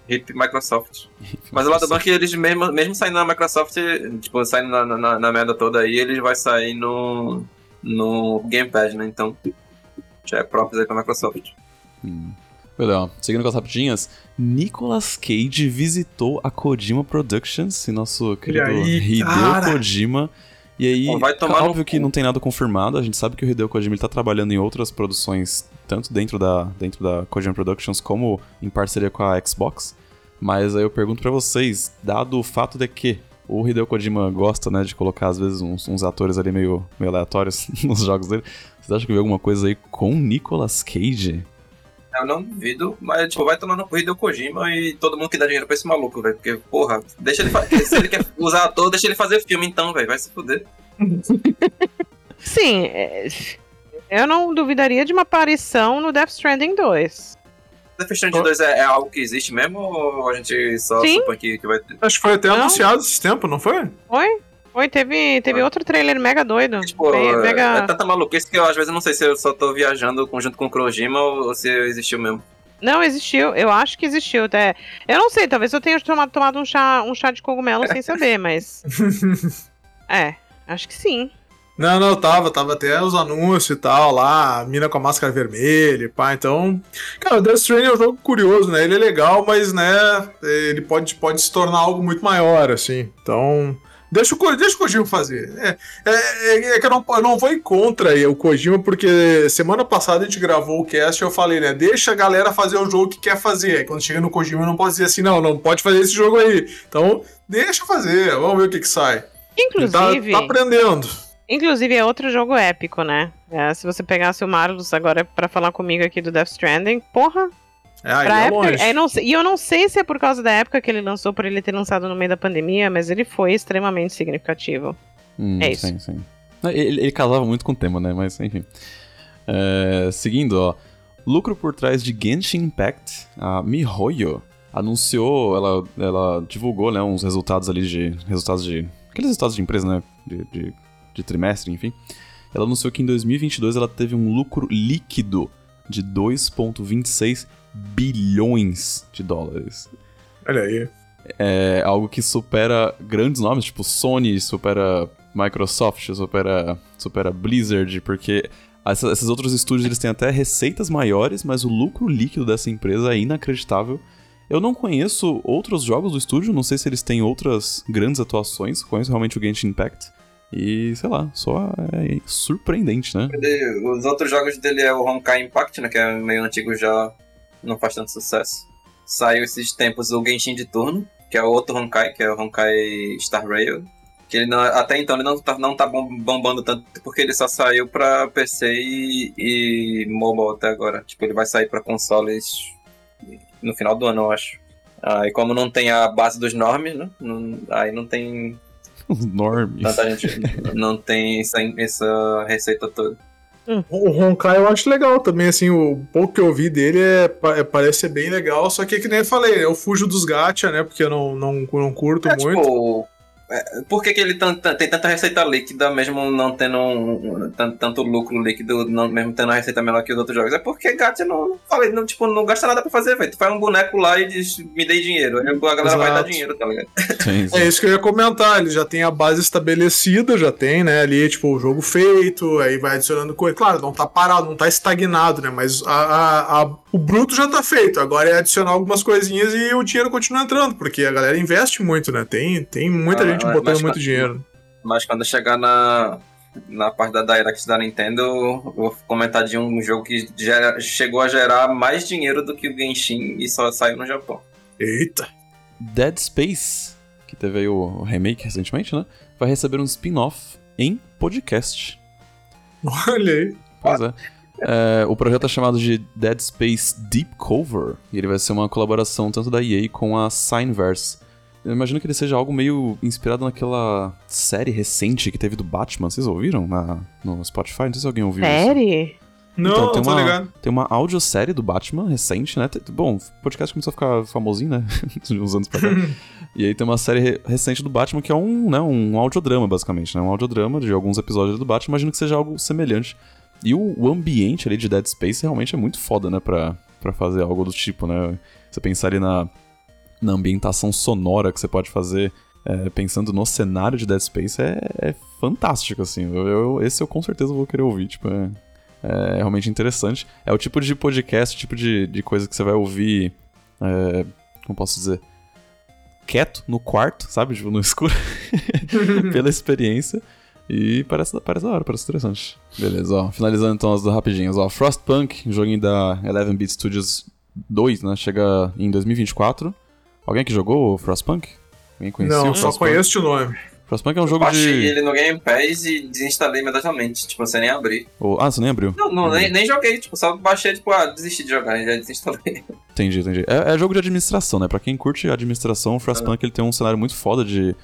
hip Microsoft. Mas o lado bom é que eles, mesmo, mesmo saindo na Microsoft, tipo, saindo na, na, na merda toda aí, eles vai sair no, no Game Pass, né? Então, já é próprio aí pra Microsoft. Hum. Legal. Seguindo com as rapidinhas, Nicolas Cage visitou a Kojima Productions, e nosso querido aí, Hideo cara? Kojima. E aí, Pô, vai tomar no óbvio que não tem nada confirmado, a gente sabe que o Hideo Kojima ele tá trabalhando em outras produções, tanto dentro da, dentro da Kojima Productions como em parceria com a Xbox. Mas aí eu pergunto pra vocês, dado o fato de que o Hideo Kojima gosta, né, de colocar às vezes uns, uns atores ali meio, meio aleatórios <laughs> nos jogos dele, vocês acham que veio alguma coisa aí com Nicolas Cage? Eu não duvido, mas tipo, vai tomar no corrido o Kojima e todo mundo que dá dinheiro pra esse maluco, velho. Porque, porra, deixa ele fazer. <laughs> Se ele quer usar ator, deixa ele fazer filme então, velho. Vai se fuder. Sim, é, eu não duvidaria de uma aparição no Death Stranding 2. Death Stranding 2 é, é algo que existe mesmo ou a gente só Sim. supõe que, que vai ter? Acho que foi até Não. anunciado esse tempo, não foi? Foi? Foi, teve, teve Ah. outro trailer mega doido. Tipo, é, mega... é tanta maluquice que eu às vezes eu não sei se eu só tô viajando junto com o Kojima ou, ou se existiu mesmo. Não, existiu. Eu acho que existiu. Até. Eu não sei, talvez eu tenha tomado, tomado um, chá, um chá de cogumelo sem saber, mas. <laughs> É, acho que sim. Não, não, tava, tava até os anúncios e tal lá, mina com a máscara vermelha, e pá, então. Cara, o Death Stranding é um jogo curioso, né? Ele é legal, mas, né, ele pode, pode se tornar algo muito maior, assim. Então. Deixa o, deixa o Kojima fazer. É, é, é que eu não, eu não vou ir contra o Kojima, porque semana passada a gente gravou o cast e eu falei, né? Deixa a galera fazer o jogo que quer fazer. Aí quando chega no Kojima, não pode dizer assim, não, não pode fazer esse jogo aí. Então, deixa fazer, vamos ver o que que sai. Tá, Inclusive. tá aprendendo. Inclusive, é outro jogo épico, né? É, se você pegasse o Marlos agora pra falar comigo aqui do Death Stranding, porra, É, aí pra é época. longe. é, não e eu não sei se é por causa da época que ele lançou, por ele ter lançado no meio da pandemia, mas ele foi extremamente significativo. Hum, É isso. Sim, sim. Ele, ele casava muito com o tema, né? Mas, enfim. É, seguindo, ó. Lucro por trás de Genshin Impact, a MiHoYo anunciou, ela, ela divulgou, né, uns resultados ali de... Resultados de... Aqueles resultados de empresa, né? De, de, de trimestre, enfim. Ela anunciou que em 2022 ela teve um lucro líquido de 2,26 bilhões de dólares. Olha aí. É algo que supera grandes nomes, tipo Sony, supera Microsoft, supera, supera Blizzard, porque essa- esses outros estúdios eles têm até receitas maiores, mas o lucro líquido dessa empresa é inacreditável. Eu não conheço outros jogos do estúdio, não sei se eles têm outras grandes atuações, conheço realmente o Genshin Impact. E, sei lá, só é surpreendente, né? Os outros jogos dele é o Honkai Impact, né? Que é meio antigo já não faz tanto sucesso. Saiu esses tempos o Genshin de turno, que é o outro Honkai, que é o Honkai Star Rail. Que ele não- até então ele não tá, não tá bom- bombando tanto porque ele só saiu pra PC e, e mobile até agora. Tipo, ele vai sair pra consoles no final do ano, eu acho. Ah, e como não tem a base dos normes, né? não- aí não tem <laughs> Os normies. tanta gente. não tem essa, essa receita toda. O Honkai eu acho legal também, assim, o pouco que eu vi dele é, é- parece ser bem legal, só que que nem eu falei, eu fujo dos gacha, né, porque eu não, não, não curto É, muito. tipo, é, por que, que ele tem tanta receita líquida, mesmo não tendo um- um- tan- tanto lucro líquido, não- mesmo tendo uma receita menor que os outros jogos? É porque gacha não, não, falei, não, tipo, não gasta nada pra fazer, velho. Tu faz um boneco lá e diz, me dei dinheiro. Aí a galera vai dar Exato. dinheiro, tá ligado? <laughs> Sim, sim. É isso que eu ia comentar, ele já tem a base estabelecida, já tem, né, ali, tipo, o jogo feito, aí vai adicionando coisa. Claro, não tá parado, não tá estagnado, né, mas a, a- a- o bruto já tá feito, agora é adicionar algumas coisinhas e o dinheiro continua entrando, porque a galera investe muito, né, tem, tem muita Ah, gente mas- botando mas- muito dinheiro. Mas quando chegar na, na parte da Direct da Nintendo, eu vou comentar de um jogo que gera- chegou a gerar mais dinheiro do que o Genshin e só saiu no Japão. Eita. Dead Space, que teve aí o remake recentemente, né? Vai receber um spin-off em podcast. Olha aí. Pois é. É, o projeto é chamado de Dead Space Deep Cover e ele vai ser uma colaboração tanto da EA com a Signverse. Eu imagino que ele seja algo meio inspirado naquela série recente que teve do Batman. Vocês ouviram na, no Spotify? Não sei se alguém ouviu isso. Série? Não, Então, tem tô uma- ligado. Tem uma audiosérie do Batman recente, né? Bom, o podcast começou a ficar famosinho, né? <laughs> De uns anos pra cá. <laughs> e aí tem uma série re- recente do Batman que é um, né, um audiodrama, basicamente, né? Um audiodrama de alguns episódios do Batman. Imagino que seja algo semelhante. E o, o ambiente ali de Dead Space realmente é muito foda, né? Pra, pra fazer algo do tipo, né? Você pensar ali na, na ambientação sonora que você pode fazer é, pensando no cenário de Dead Space é, é fantástico, assim. Eu, eu- esse eu com certeza vou querer ouvir, tipo, é, é realmente interessante. É o tipo de podcast, tipo de, de coisa que você vai ouvir, é, como posso dizer, quieto no quarto, sabe? Tipo, no <laughs> escuro, <laughs> pela experiência. E parece, parece da hora, parece interessante. Beleza, ó. Finalizando então as rapidinhas, ó. Frostpunk, um joguinho da 11-Bit Studios 2, né? Chega em 2024. Alguém que jogou o Frostpunk? Alguém conhecia Não, o só conheço de nome. Frostpunk é um jogo Baixei de... ele no Game Pass e desinstalei imediatamente, tipo, sem nem abrir. o- Ah, você nem abriu? Não, não nem, nem joguei, tipo, só baixei, tipo, ah, desisti de jogar e já desinstalei. Entendi, entendi. É, é jogo de administração, né? Pra quem curte administração, o Frostpunk ele tem um cenário muito foda de...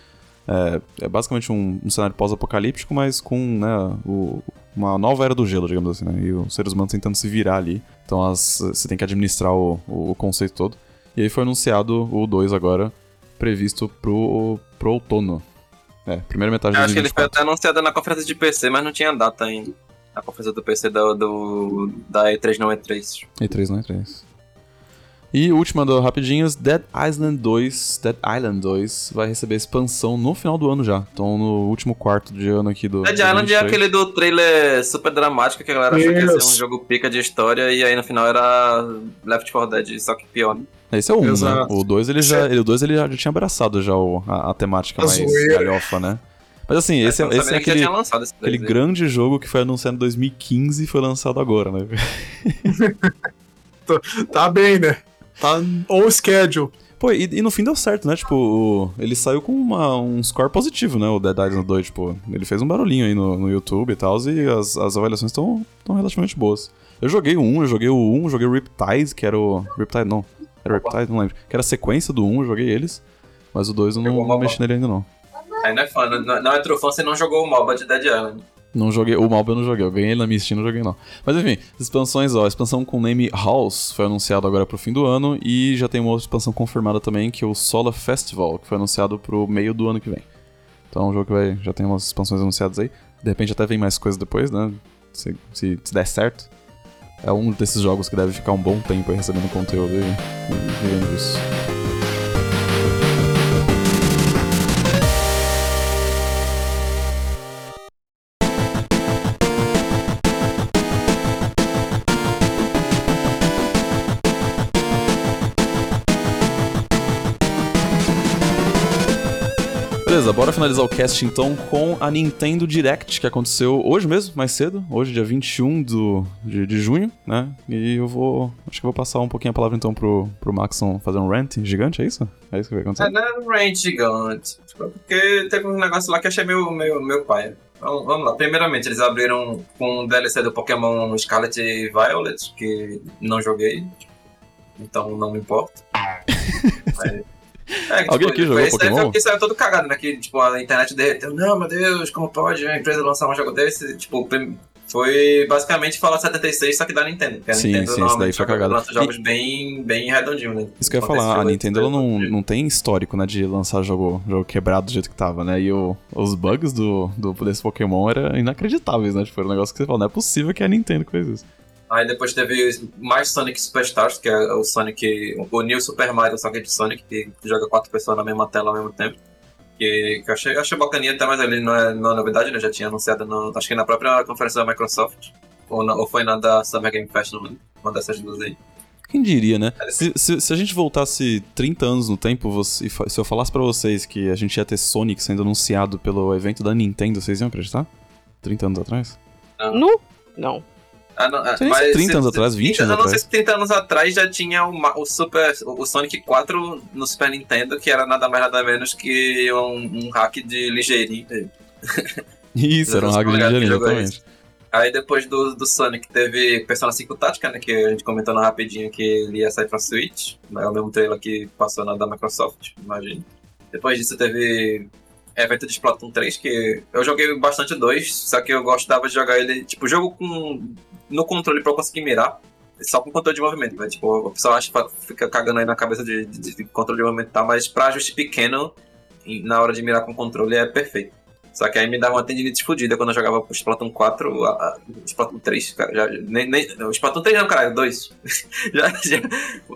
É, é basicamente um, um cenário pós-apocalíptico, mas com né, o- uma nova era do gelo, digamos assim, né? E os seres humanos tentando se virar ali. Então as- você tem que administrar o, o- o conceito todo. E aí foi anunciado o 2 agora, previsto pro, pro outono. É, primeira metade Eu de acho que ele foi 2024. até anunciado na conferência de PC, mas não tinha data ainda. A conferência do PC do, do, da E3 não E3. E3 não é 3. E última do Rapidinhas, Dead Island 2. Dead Island 2 vai receber expansão no final do ano já. Então no último quarto de ano aqui do. Dead de Island é 2023. aquele do trailer super dramático que a galera achou que ia ser um jogo pica de história e aí no final era Left 4 Dead, só que pior. né? Esse é o 1, né? Exato. O 2 ele já, ele, o 2 ele já, já tinha abraçado já o- a, a temática A mais galhofa, né? Mas assim, esse, é, esse é que já aquele, tinha lançado esse aquele grande jogo que foi anunciado em 2015 e foi lançado agora, né? <laughs> Tá bem, né? Tá on schedule. Pô, e, e no fim deu certo, né? Tipo, o- ele saiu com uma- um score positivo, né? O Dead Island 2, tipo, ele fez um barulhinho aí no, no YouTube e tal, e as, as avaliações estão relativamente boas. Eu joguei o 1, eu joguei o 1, eu joguei o Riptide, que era o. Riptide não. Era o Riptide, não lembro. Que era a sequência do 1, eu joguei eles. Mas o 2 eu não, não mexi nele ainda não. Aí não é fã, não, não é true fã, você não jogou o MOBA de Dead Island. Não joguei, o Malba eu não joguei, eu ganhei ele na minha Steam, não joguei não. Mas enfim, expansões, ó, a expansão com o name House foi anunciado agora pro fim do ano e já tem uma outra expansão confirmada também, que é o Solar Festival, que foi anunciado pro meio do ano que vem. Então é um jogo que vai, já tem umas expansões anunciadas aí. De repente até vem mais coisas depois, né? Se, se, se der certo. É um desses jogos que deve ficar um bom tempo aí recebendo conteúdo e, e vivendo disso. Beleza, bora finalizar o cast então com a Nintendo Direct, que aconteceu hoje mesmo, mais cedo, hoje, dia 21 do, de, de junho, né? E eu vou. Acho que eu vou passar um pouquinho a palavra então pro, pro Maxon fazer um rant gigante, é isso? É isso que vai É, acontecer? não é um range gigante. Porque teve um negócio lá que eu achei meio, meio, meio pai. Vamos, vamos lá. Primeiramente, eles abriram com um DLC do Pokémon Scarlet e Violet, que não joguei. Então não me importa. <laughs> Mas- É, que, Alguém aqui jogou esse daí Pokémon? Porque saiu todo cagado, né? Que tipo, a internet derreteu. Não, meu Deus, como pode a empresa lançar um jogo desse? Tipo, foi basicamente Fallout 76, só que da Nintendo. Porque a Sim, Nintendo sim, normalmente daí foi cagada. lança jogos bem, bem redondinhos, né? Isso que eu ia falar, a Nintendo ela não, tipo não tem histórico, né, de lançar jogo, jogo quebrado do jeito que tava, né? E o, os bugs do, do desse Pokémon eram inacreditáveis, né? Tipo, era um negócio que você fala, não é possível que a Nintendo fez isso. Aí depois teve mais Sonic Superstars, que é o Sonic, o New Super Mario Sonic de Sonic, que joga quatro pessoas na mesma tela ao mesmo tempo. Que, que eu achei, achei bacaninha até, mas ele não é, não é novidade, né? Já tinha anunciado, no, acho que na própria conferência da Microsoft. Ou, na- ou foi na da Summer Game Fest, não. Uma dessas duas aí. Quem diria, né? Se, se, se a gente voltasse 30 anos no tempo, você- se eu falasse pra vocês que a gente ia ter Sonic sendo anunciado pelo evento da Nintendo, vocês iam acreditar? 30 anos atrás? Nu? Não. Ah, não, ah, Sei se 30 anos atrás, 20 30, anos Eu não sei atrás. se 30 anos atrás já tinha o, o Super, o Sonic 4 no Super Nintendo, que era nada mais nada menos que um, um hack de ligeirinho. Isso, era um hack de é exatamente. Aí depois do, do Sonic teve Persona 5 Tática, né? Que a gente comentou na rapidinho que ele ia sair pra Switch. É o mesmo trailer que passou na da Microsoft, imagino. Depois disso teve evento de Splatoon 3, que eu joguei bastante dois, só que eu gostava de jogar ele, tipo, jogo com no controle pra eu conseguir mirar. Só com controle de movimento, né? Tipo, o pessoal acha fica cagando aí na cabeça de, de- de controle de movimento e tal, mas pra ajuste pequeno, na hora de mirar com controle é perfeito. Só que aí me dava uma tendinite fodida quando eu jogava o Splatoon 4, a, a, Splatoon 3, cara, já, nem, nem, o Splatoon 3 não, caralho, 2. <laughs> já, já,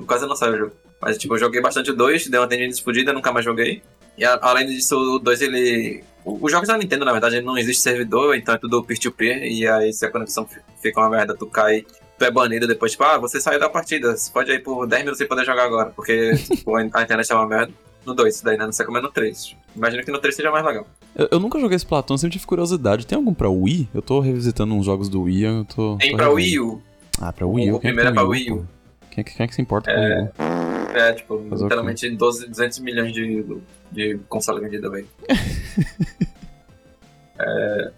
quase não sai o jogo. Mas, tipo, eu joguei bastante o 2, deu uma tendinite fodida, nunca mais joguei. E a- além disso, o 2, ele... Os jogos da Nintendo, na verdade, não existe servidor, então é tudo peer-to-peer, e aí se a conexão fi- fica uma merda, tu cai, tu é banido depois, tipo, ah, você saiu da partida, você pode ir por 10 minutos sem poder jogar agora, porque tipo, a internet é uma merda. No 2, isso daí, né? Não sei como é no 3. Imagino que no 3 seja mais legal. Eu, eu nunca joguei esse Platão, sempre tive curiosidade. Tem algum pra Wii? Eu tô revisitando uns jogos do Wii, eu tô. Tem tô pra. Wii U. Ah, pra Wii U. O é primeiro é pra Wii U. Quem, é que- quem é que se importa com o Wii U? É, tipo, Fazer literalmente 12, 200 milhões de, de console vendido, velho. <laughs> é.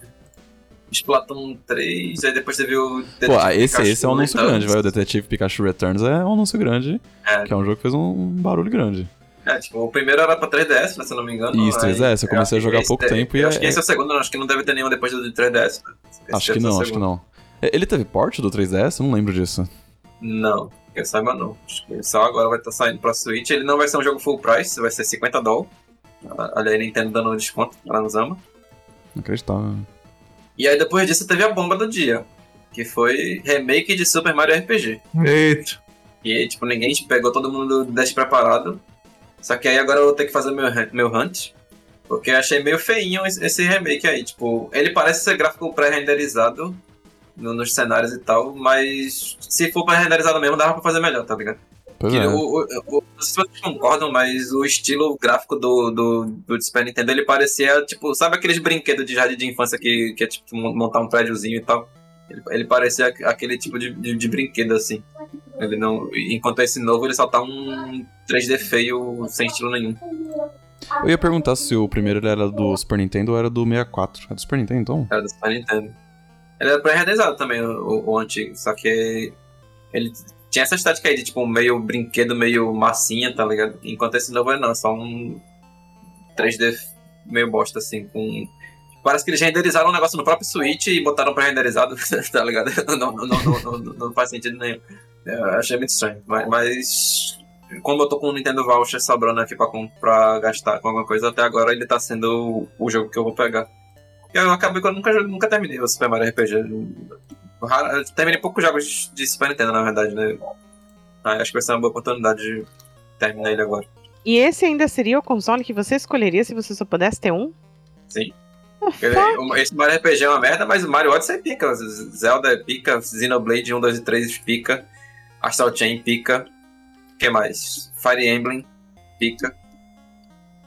Splatoon 3, aí depois teve o. Pô, ah, esse, Pikachu esse é um anúncio Returns. grande, vai. O Detetive Pikachu Returns é um anúncio grande, É. que é um jogo que fez um barulho grande. É, tipo, o primeiro era pra 3DS, né, se eu não me engano. Isso, aí- 3DS, eu comecei a jogar há pouco deve- tempo e eu é- Acho que esse é o segundo, acho que não deve ter nenhum depois do de 3DS. né? Acho que não, acho que não. Ele teve porte do 3DS? Eu não lembro disso. Não, que eu saiba não. Acho que só agora vai estar saindo pra Switch. Ele não vai ser um jogo full price, vai ser 50 doll. Olha aí, Nintendo dando desconto pra nos ama. Não acreditava. E aí depois disso teve a bomba do dia, que foi remake de Super Mario RPG. Eita. E aí, tipo, ninguém pegou todo mundo despreparado. Só que aí agora eu vou ter que fazer meu, hunt- meu hunt. Porque eu achei meio feinho esse esse remake aí. Tipo, ele parece ser gráfico pré-renderizado no- nos cenários e tal, mas se for pré-renderizado mesmo, dava pra fazer melhor, tá ligado? Pois é. o, o- o- não sei se vocês concordam, mas o estilo gráfico do, do, do Super Nintendo, ele parecia, tipo, sabe aqueles brinquedos de jardim de infância que, que é tipo mon- montar um prédiozinho e tal? Ele, ele parecia aqu- aquele tipo de, de, de brinquedo, assim. Ele não, enquanto esse novo, ele só tá um 3D feio, sem estilo nenhum. Eu ia perguntar se o primeiro era do Super Nintendo ou era do 64. É do Super Nintendo, então? Era do Super Nintendo. Ele era pré-renderizado também, o, o- o antigo, só que ele tinha essa estética aí de, tipo, meio brinquedo, meio massinha, tá ligado? Enquanto esse novo é não, é só um 3D meio bosta, assim, com... Parece que eles renderizaram um negócio no próprio Switch e botaram pré-renderizado, <laughs> tá ligado? Não, não, não, não, faz sentido nenhum. Achei muito estranho, mas... como eu tô com o Nintendo Voucher sobrando aqui pra, pra gastar com alguma coisa, até agora ele tá sendo o jogo que eu vou pegar. Eu acabei que eu nunca, nunca terminei o Super Mario RPG. Raro- terminei poucos jogos de Super Nintendo, na verdade, né? Ah, acho que vai ser uma boa oportunidade de terminar ele agora. E esse ainda seria o console que você escolheria se você só pudesse ter um? Sim. Esse Mario RPG é uma merda, mas o Mario Odyssey é pica. Zelda é pica, Xenoblade 1, 2 e 3 pica. Astral Chain pica. O que mais? Fire Emblem pica.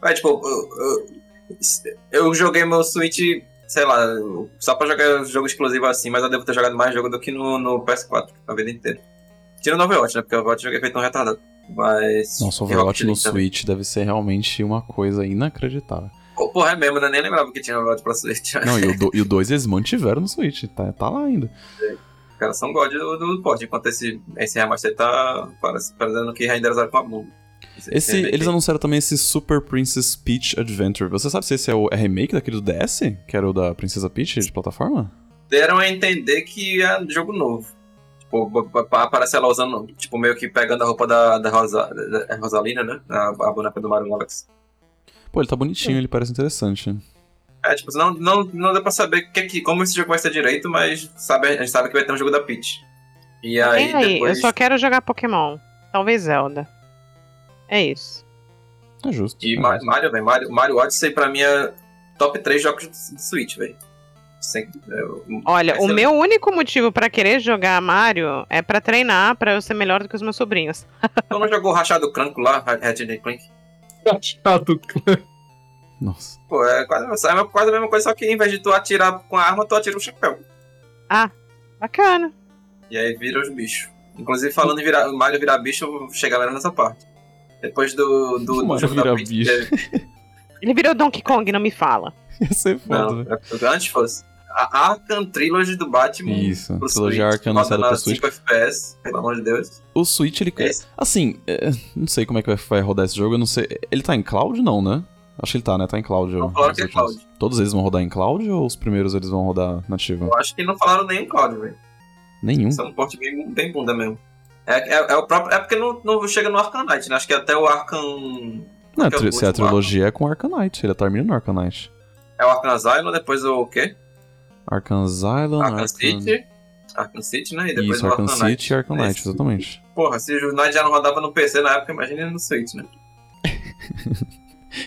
É, tipo, eu, eu- eu joguei meu Switch, sei lá, só pra jogar jogo exclusivo assim, mas eu devo ter jogado mais jogo do que no, no PS4 a vida inteira. Tira o Overwatch, né? Porque o Overwatch joguei feito um retardado. Mas. Nossa, o Overwatch no também. Switch deve ser realmente uma coisa inacreditável. Pô, Porra, é mesmo, né? Nem lembrava que tinha Overwatch pra Switch. Não, e o, do, o 2 eles mantiveram no Switch, tá, tá lá ainda. Os caras são god do, do port, enquanto esse, esse remaster tá parece- parecendo que renderizaram com a bunda. Esse, remake eles aí. anunciaram também esse Super Princess Peach Adventure. Você sabe se esse é o é remake daquele do DS? Que era o da Princesa Peach de plataforma? Deram a entender que é jogo novo. Tipo, aparece ela usando, tipo, meio que pegando a roupa da, da, Rosa, da- Rosalina, né? A, a boneca do Mario Galaxy. Pô, ele tá bonitinho, ele parece interessante. É, tipo, não, não, não dá pra saber que, que, como esse jogo vai ser direito, mas sabe, a gente sabe que vai ter um jogo da Peach. E aí, Tem aí, depois... eu só quero jogar Pokémon. Talvez Zelda. É isso. É justo. E é Ma- justo. Mario, velho, Mario, Mario Odyssey pra mim é top 3 jogos de Switch, velho. Sem- é, Olha, o meu único motivo pra querer jogar Mario é pra treinar, pra eu ser melhor do que os meus sobrinhos. <laughs> Tu não jogou o Rachado Cranco lá, Ratchet Clank? Chato. Nossa. Pô, é quase, é quase a mesma coisa, só que em vez de tu atirar com a arma, tu atira o chapéu. Bacana. E aí vira os bichos. Inclusive, falando em virar, Mario virar bicho, eu vou chegar lá nessa parte. Depois do, do, do bicho. teve- Ele virou Donkey Kong, não me fala. <laughs> Ia ser foda, Não, velho. é- antes fosse. A Arkham Trilogy do Batman. Isso, pro trilogia Switch, Arkham pro na Switch. 5 FPS, pelo amor de Deus. O Switch, ele. Esse. Assim, é, não sei como é que vai- vai rodar esse jogo, eu não sei. Ele tá em cloud, não, né? Acho que ele tá, né? Tá em cloud. Não os falaram que é cloud. Todos eles vão rodar em cloud ou os primeiros eles vão rodar nativo? Eu acho que não falaram nem em cloud, velho. Nenhum. São um porte bem, bem bunda mesmo. É, é, é o próprio, é porque não, não chega no Arcanite, né? Acho que até o Arcan. Não, é tri- se a trilogia é com Arcanite, ele termina no Arcanite. É o Arcan Asylum, depois o quê? Arkham Asylum, Arcan Arkham... City. Arcan City, né? E depois Isso, o Arkham Arcanite. City e Arcanite, Esse- exatamente. Porra, se o Knight já não rodava no PC na época, imagina no Switch, né? <laughs>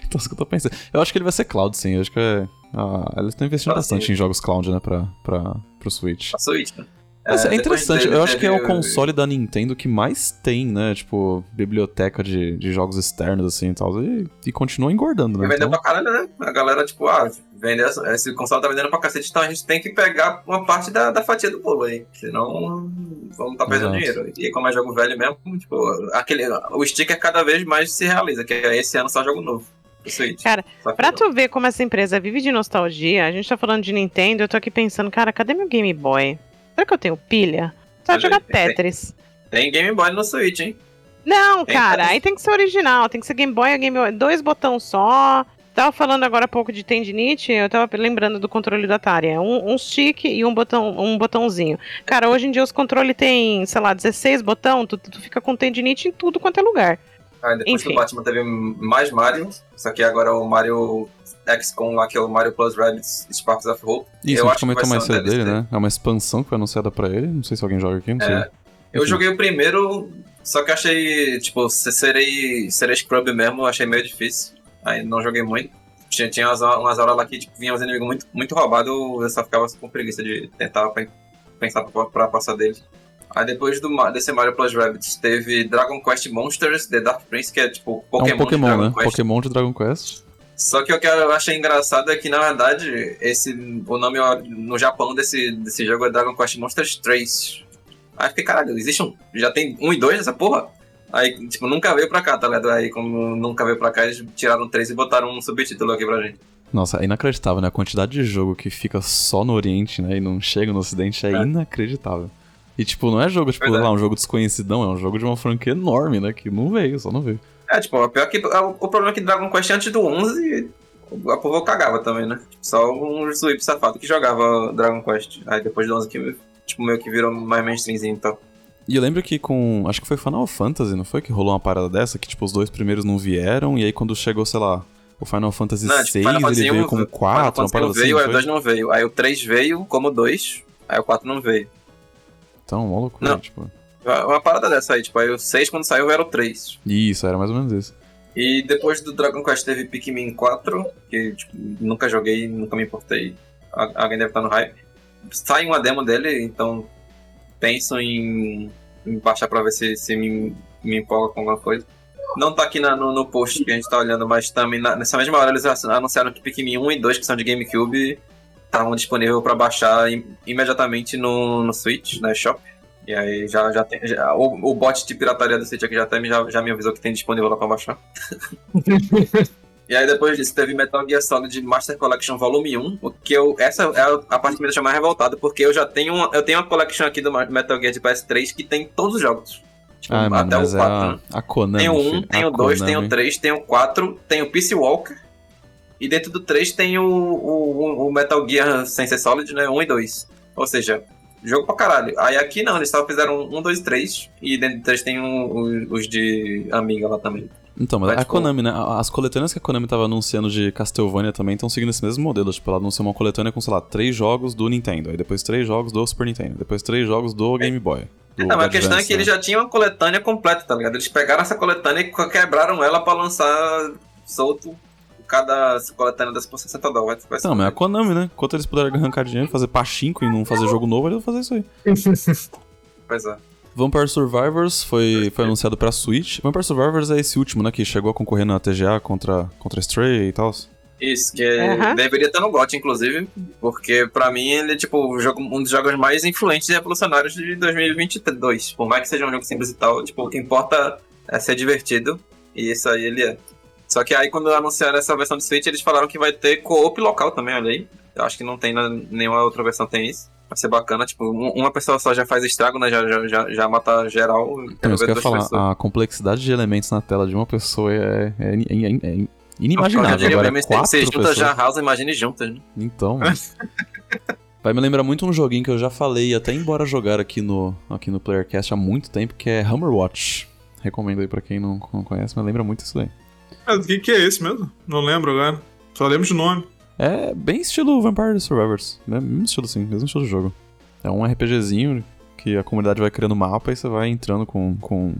Então, isso que eu tô pensando. Eu acho que ele vai ser cloud, sim. Eu acho que é... Ah, eles estão investindo Ah, bastante sim. em jogos cloud, né, pra, pra, pro Switch. A Switch, né? Mas é, depois interessante, eu acho que é o console da Nintendo que mais tem, né? Tipo, biblioteca de, de jogos externos, assim e tal. E, e continua engordando, E né? vendeu Então, pra caralho, né? A galera, tipo, ah, vende essa- esse console tá vendendo pra cacete, então a gente tem que pegar uma parte da, da fatia do bolo aí. Senão vamos tá perdendo Exato. dinheiro. E como é jogo velho mesmo, tipo, aquele, o sticker cada vez mais se realiza, que é esse ano só jogo novo. Cara, Pra tu ver como essa empresa vive de nostalgia, a gente tá falando de Nintendo, eu tô aqui pensando, cara, cadê meu Game Boy? Será que eu tenho pilha? Só jogar tem- Tetris. Tem Game Boy no Switch, hein? Não, Tem cara, Tetris. aí tem que ser original, tem que ser Game Boy ou Game Boy, dois botões só. Tava falando agora há pouco de tendinite, eu tava lembrando do controle do Atari. É um, um stick e um botão, um botãozinho. Cara, hoje em dia os controles tem, sei lá, 16 botão, tu, tu fica com tendinite em tudo quanto é lugar. Aí depois Enfim. do Batman teve mais Mario, só que agora o Mario XCOM lá, que é o Mario Plus Rabbids Sparks of Hope. Isso, eu a acho gente que vai comentou mais cedo dele, né? É uma expansão que foi anunciada pra ele. Não sei se alguém joga aqui, não sei. É. Eu Enfim. joguei o primeiro, só que achei, tipo, se- serei, serei Scrub mesmo, eu achei meio difícil. Aí não joguei muito. Tinha, tinha umas, umas horas lá que tipo, vinham os inimigos muito, muito roubados, eu só ficava com preguiça de tentar pen- pensar pra, pra passar deles. Aí depois do, desse Mario Plus Rabbids teve Dragon Quest Monsters, The Dark Prince, que é tipo É Pokémon, um Pokémon, de Dragon né? Quest. Pokémon de Dragon Quest. Só que o que eu achei engraçado é que, na verdade, esse, o nome no Japão desse, desse jogo é Dragon Quest Monsters 3. Aí eu fiquei, caralho, existe um. Já tem um e dois nessa porra? Aí, tipo, nunca veio pra cá, tá ligado? Aí, como nunca veio pra cá, eles tiraram três e botaram um subtítulo aqui pra gente. Nossa, é inacreditável, né? A quantidade de jogo que fica só no Oriente, né? E não chega no Ocidente é, É. inacreditável. E, tipo, não é jogo, tipo, Verdade. lá, um jogo desconhecidão, é um jogo de uma franquia enorme, né? Que não veio, só não veio. É, tipo, o pior que. O, o problema é que Dragon Quest antes do 11, a povo cagava também, né? Só um Zwip safado que jogava Dragon Quest. Aí depois do 11 que, tipo, meio que virou mais mainstreamzinho e tal. E eu lembro que com. Acho que foi Final Fantasy, não foi? Que rolou uma parada dessa? Que, tipo, os dois primeiros não vieram, e aí quando chegou, sei lá, o Final Fantasy Não, VI, tipo, Final Fantasy ele veio como Final 4, uma Fantasy parada um assim. veio, não aí o foi? 2 não veio. Aí o 3 veio como 2, aí o 4 não veio. Então, uma loucura, Não. tipo. Uma parada dessa aí, tipo, aí o 6 quando saiu era o 3. Isso, era mais ou menos isso. E depois do Dragon Quest teve Pikmin 4, que tipo, nunca joguei, nunca me importei. Al- Alguém deve estar no hype. Sai uma demo dele, então penso em, em baixar pra ver se, se me, me empolga com alguma coisa. Não tá aqui na- no, no post que a gente tá olhando, mas também na- nessa mesma hora eles anunciaram que Pikmin 1 e 2, que são de GameCube, estavam disponíveis pra baixar im- imediatamente no, no Switch, na Shop. E aí já, já tem. já- o, o bot de pirataria do Switch aqui já, até me, já, já me avisou que tem disponível lá pra baixar. <laughs> E aí depois disso teve Metal Gear Solid Master Collection Volume 1, o que eu essa é a parte que me deixa mais revoltado, porque eu já tenho uma, eu tenho uma collection aqui do Metal Gear de PS3 que tem todos os jogos. Tipo, mano, até mas o é 4, a, né? a Konami. Tem o 1, filho, tem a o 2, tem o Konami. 3, tem o 4, tem o Peace Walker. E dentro do 3 tem o, o, o Metal Gear Sensei Solid, né? 1 e 2. Ou seja, jogo pra caralho. Aí aqui não, eles só fizeram 1, 2 e 3. E dentro do 3 tem o- os de Amiga lá também. Então, mas Mas, a tipo- Konami, né? As coletâneas que a Konami tava anunciando de Castlevania também estão seguindo esse mesmo modelo. Tipo, ela anunciou uma coletânea com, sei lá, três jogos do Nintendo, aí depois três jogos do Super Nintendo, depois três jogos do Game Boy. do Não, mas a questão é Advance, que eles né? já tinham uma coletânea completa, tá ligado? Eles pegaram essa coletânea e quebraram ela pra lançar solto cada coletânea dessa por 60 dólares. Vai ser- Não, mas é a Konami, né? Enquanto eles puderem arrancar dinheiro, fazer pachinko e não fazer jogo novo, eles vão fazer isso aí. <laughs> Pois é. Vampire Survivors foi, foi anunciado pra Switch. Vampire Survivors é esse último, né? Que chegou a concorrer na TGA contra, contra Stray e tal. Isso, que Aham. deveria estar no GOT, inclusive, porque pra mim ele é tipo jogo- um dos jogos mais influentes e revolucionários de 2022. Por mais que seja um jogo simples e tal, tipo, o que importa é ser divertido, e isso aí ele é. Só que aí quando anunciaram essa versão de Switch, eles falaram que vai ter co-op local também, olha aí. Eu acho que não tem nenhuma outra versão tem isso. Vai ser bacana, tipo, um- uma pessoa só já faz estrago, né? Já, já, já, já mata geral. Então, isso que eu ia falar, pessoas. a complexidade de elementos na tela de uma pessoa é, é, é- é- Eu inimaginável. diria Agora, mesmo, quatro você junta já House, imagine juntas, né? Então. <laughs> Vai me lembrar muito um joguinho que eu já falei, até embora jogar aqui no, aqui no Playercast há muito tempo, que é Hammer Watch. Recomendo aí pra quem não, não conhece, mas lembra muito isso daí. Mas o que, que é esse mesmo? Não lembro agora. Só lembro de nome. É bem estilo Vampire Survivors. É mesmo estilo sim, mesmo estilo de jogo. É um RPGzinho que a comunidade vai criando mapa e você vai entrando com, com,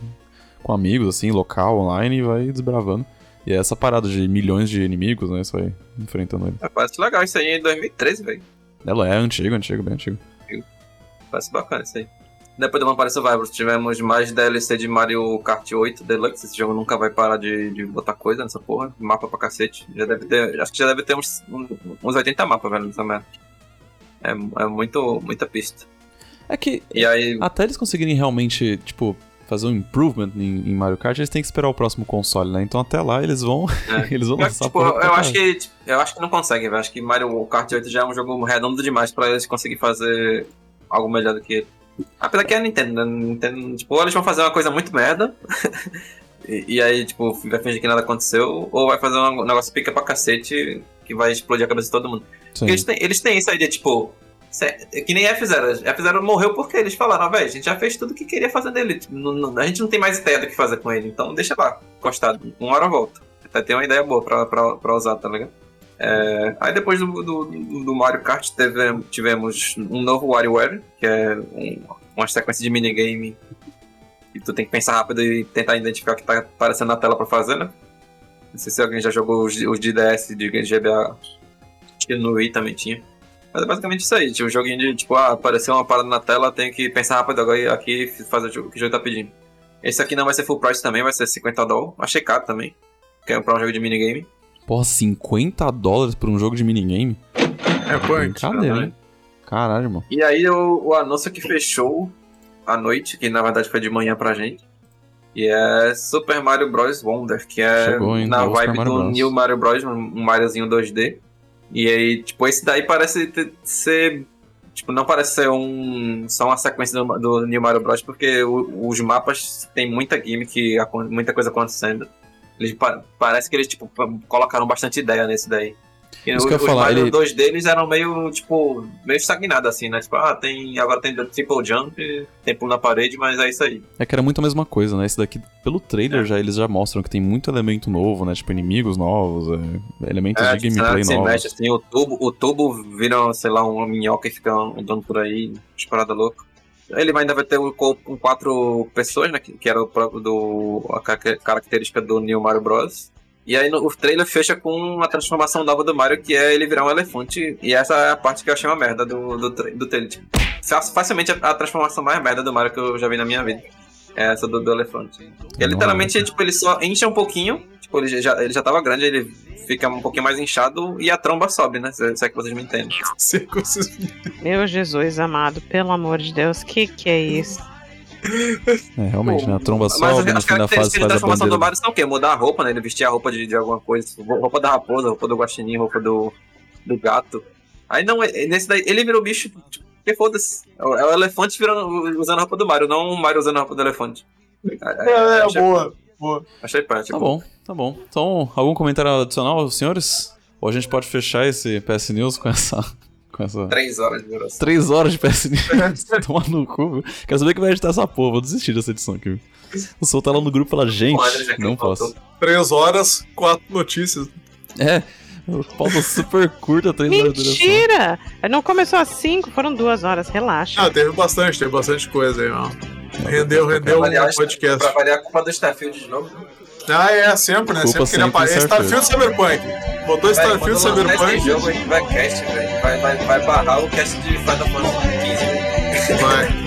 com amigos, assim, local, online, e vai desbravando. E é essa parada de milhões de inimigos, né? Você vai enfrentando eles. É, parece legal isso aí em 2013, velho. Ela é antigo, antigo, bem antigo. Parece bacana isso aí. Depois do Vampire Survivors, tivemos mais DLC de Mario Kart 8 Deluxe. Esse jogo nunca vai parar de, de botar coisa nessa porra. Mapa pra cacete. Já deve ter. Acho que já deve ter uns, uns 80 mapas, velho, nessa merda. É, é muito, muita pista. É que E aí. até eles conseguirem realmente, tipo, fazer um improvement em, em Mario Kart, eles têm que esperar o próximo console, né? Então até lá eles vão. É. <laughs> eles vão Eu, lançar tipo, eu, acho que, tipo, eu acho que não conseguem, velho. Acho que Mario Kart 8 já é um jogo redondo demais pra eles conseguirem fazer algo melhor do que ele. Apesar que é a Nintendo, né? Nintendo, tipo, ou eles vão fazer uma coisa muito merda, <laughs> e, e aí, tipo, vai fingir que nada aconteceu, ou vai fazer um negócio pica pra cacete que vai explodir a cabeça de todo mundo. Eles têm, eles têm aí de, tipo, que nem F0. F0 morreu porque eles falaram, velho, a gente já fez tudo que queria fazer dele. Tipo, a gente não tem mais ideia do que fazer com ele, então deixa lá, encostado. Uma hora volta. Até tem uma ideia boa pra, pra, pra usar, tá ligado? É, aí depois do, do, do Mario Kart teve, tivemos um novo WarioWare, que é um- uma sequência de minigame que tu tem que pensar rápido e tentar identificar o que tá aparecendo na tela pra fazer, né? Não sei se alguém já jogou os, os de DS de GBA. Que no Wii também tinha. Mas é basicamente isso aí, tipo, um joguinho de, tipo, ah, apareceu uma parada na tela, tenho que pensar rápido agora aqui fazer o jogo- que o jogo tá pedindo. Esse aqui não vai ser full price também, vai ser 50 dólares. Achei caro também, que é pra um jogo de minigame. Porra, 50 dólares por um jogo de minigame? É punk. Brincadeira, hein? Caralho, irmão. E aí o, o anúncio que fechou à noite, que na verdade foi de manhã pra gente, e é Super Mario Bros. Wonder, que é Chegou, hein? na vibe Mario do Bros. New Mario Bros, um Mariozinho 2D. E aí, tipo, esse daí parece ter- ser. Tipo, não parece ser um. só uma sequência do, do New Mario Bros, porque o- os mapas tem muita gimmick, muita coisa acontecendo. Eles pa- parece que eles, tipo, colocaram bastante ideia nesse daí. E Isso o- que eu os falar, ele- 2 deles eram meio, tipo, meio estagnados, assim, né? Tipo, ah, tem. Agora tem triple jump, tem pulo na parede, mas é isso aí. É que era muito a mesma coisa, né? Esse daqui, pelo trailer, É. já eles já mostram que tem muito elemento novo, né? Tipo, inimigos novos, é, elementos É, de gameplay novos. mexe, assim, o tubo, o tubo vira, sei lá, uma minhoca e fica andando por aí, disparada louca. Ele ainda vai ter o co- com quatro pessoas, né? Que, era o próprio do. a ca- característica do New Mario Bros. E aí no, o trailer fecha com uma transformação nova do Mario, que é ele virar um elefante. E essa é a parte que eu achei uma merda do, do, do trailer. Tipo, fa- facilmente a, a transformação mais merda do Mario que eu já vi na minha vida. É essa do, do elefante. Não, literalmente, tipo, ele só enche um pouquinho. Tipo, ele já, ele já tava grande, ele fica um pouquinho mais inchado e a tromba sobe, né? Se, se é que vocês me entendem. Circuncisão. Meu Jesus amado, pelo amor de Deus, que que é isso? É, realmente, né? A tromba sobe, no as fim da fase faz a transformação do. Mario são o quê? Mudar a roupa, né? Ele vestir a roupa de, de alguma coisa. Roupa da raposa, roupa do guaxinim, roupa do, do gato. Aí não, é- nesse daí, ele virou bicho, tipo, que foda-se. É o é o elefante virando, usando a roupa do Mario, não o Mario usando a roupa do elefante. É, é, achei, boa. Boa. achei prático. Tá bom, tá bom. Então, algum comentário adicional, senhores? Ou a gente pode fechar esse PS News com essa. com essa. Três horas de duração. Três horas de PS News. <laughs> Toma no cu. viu? Quero saber quem vai editar essa porra. Vou desistir dessa edição aqui. O Sol tá lá no grupo e fala, gente, Pô, não faltou. posso. Três horas, quatro notícias. É, pauta super curta, três horas de duração. Mentira! Não começou às 5, foram duas horas, relaxa. Ah, teve bastante, teve bastante coisa aí, ó. Rendeu, rendeu Aliás, podcast. Pra variar a culpa do Starfield de novo. Ah, é, sempre, né? Sempre que ele aparece. Starfield. Cyberpunk. Botou Starfield Cyberpunk. jogo, vai cast. Vai, vai, vai barrar o cast de Final Fantasy XV. Vai.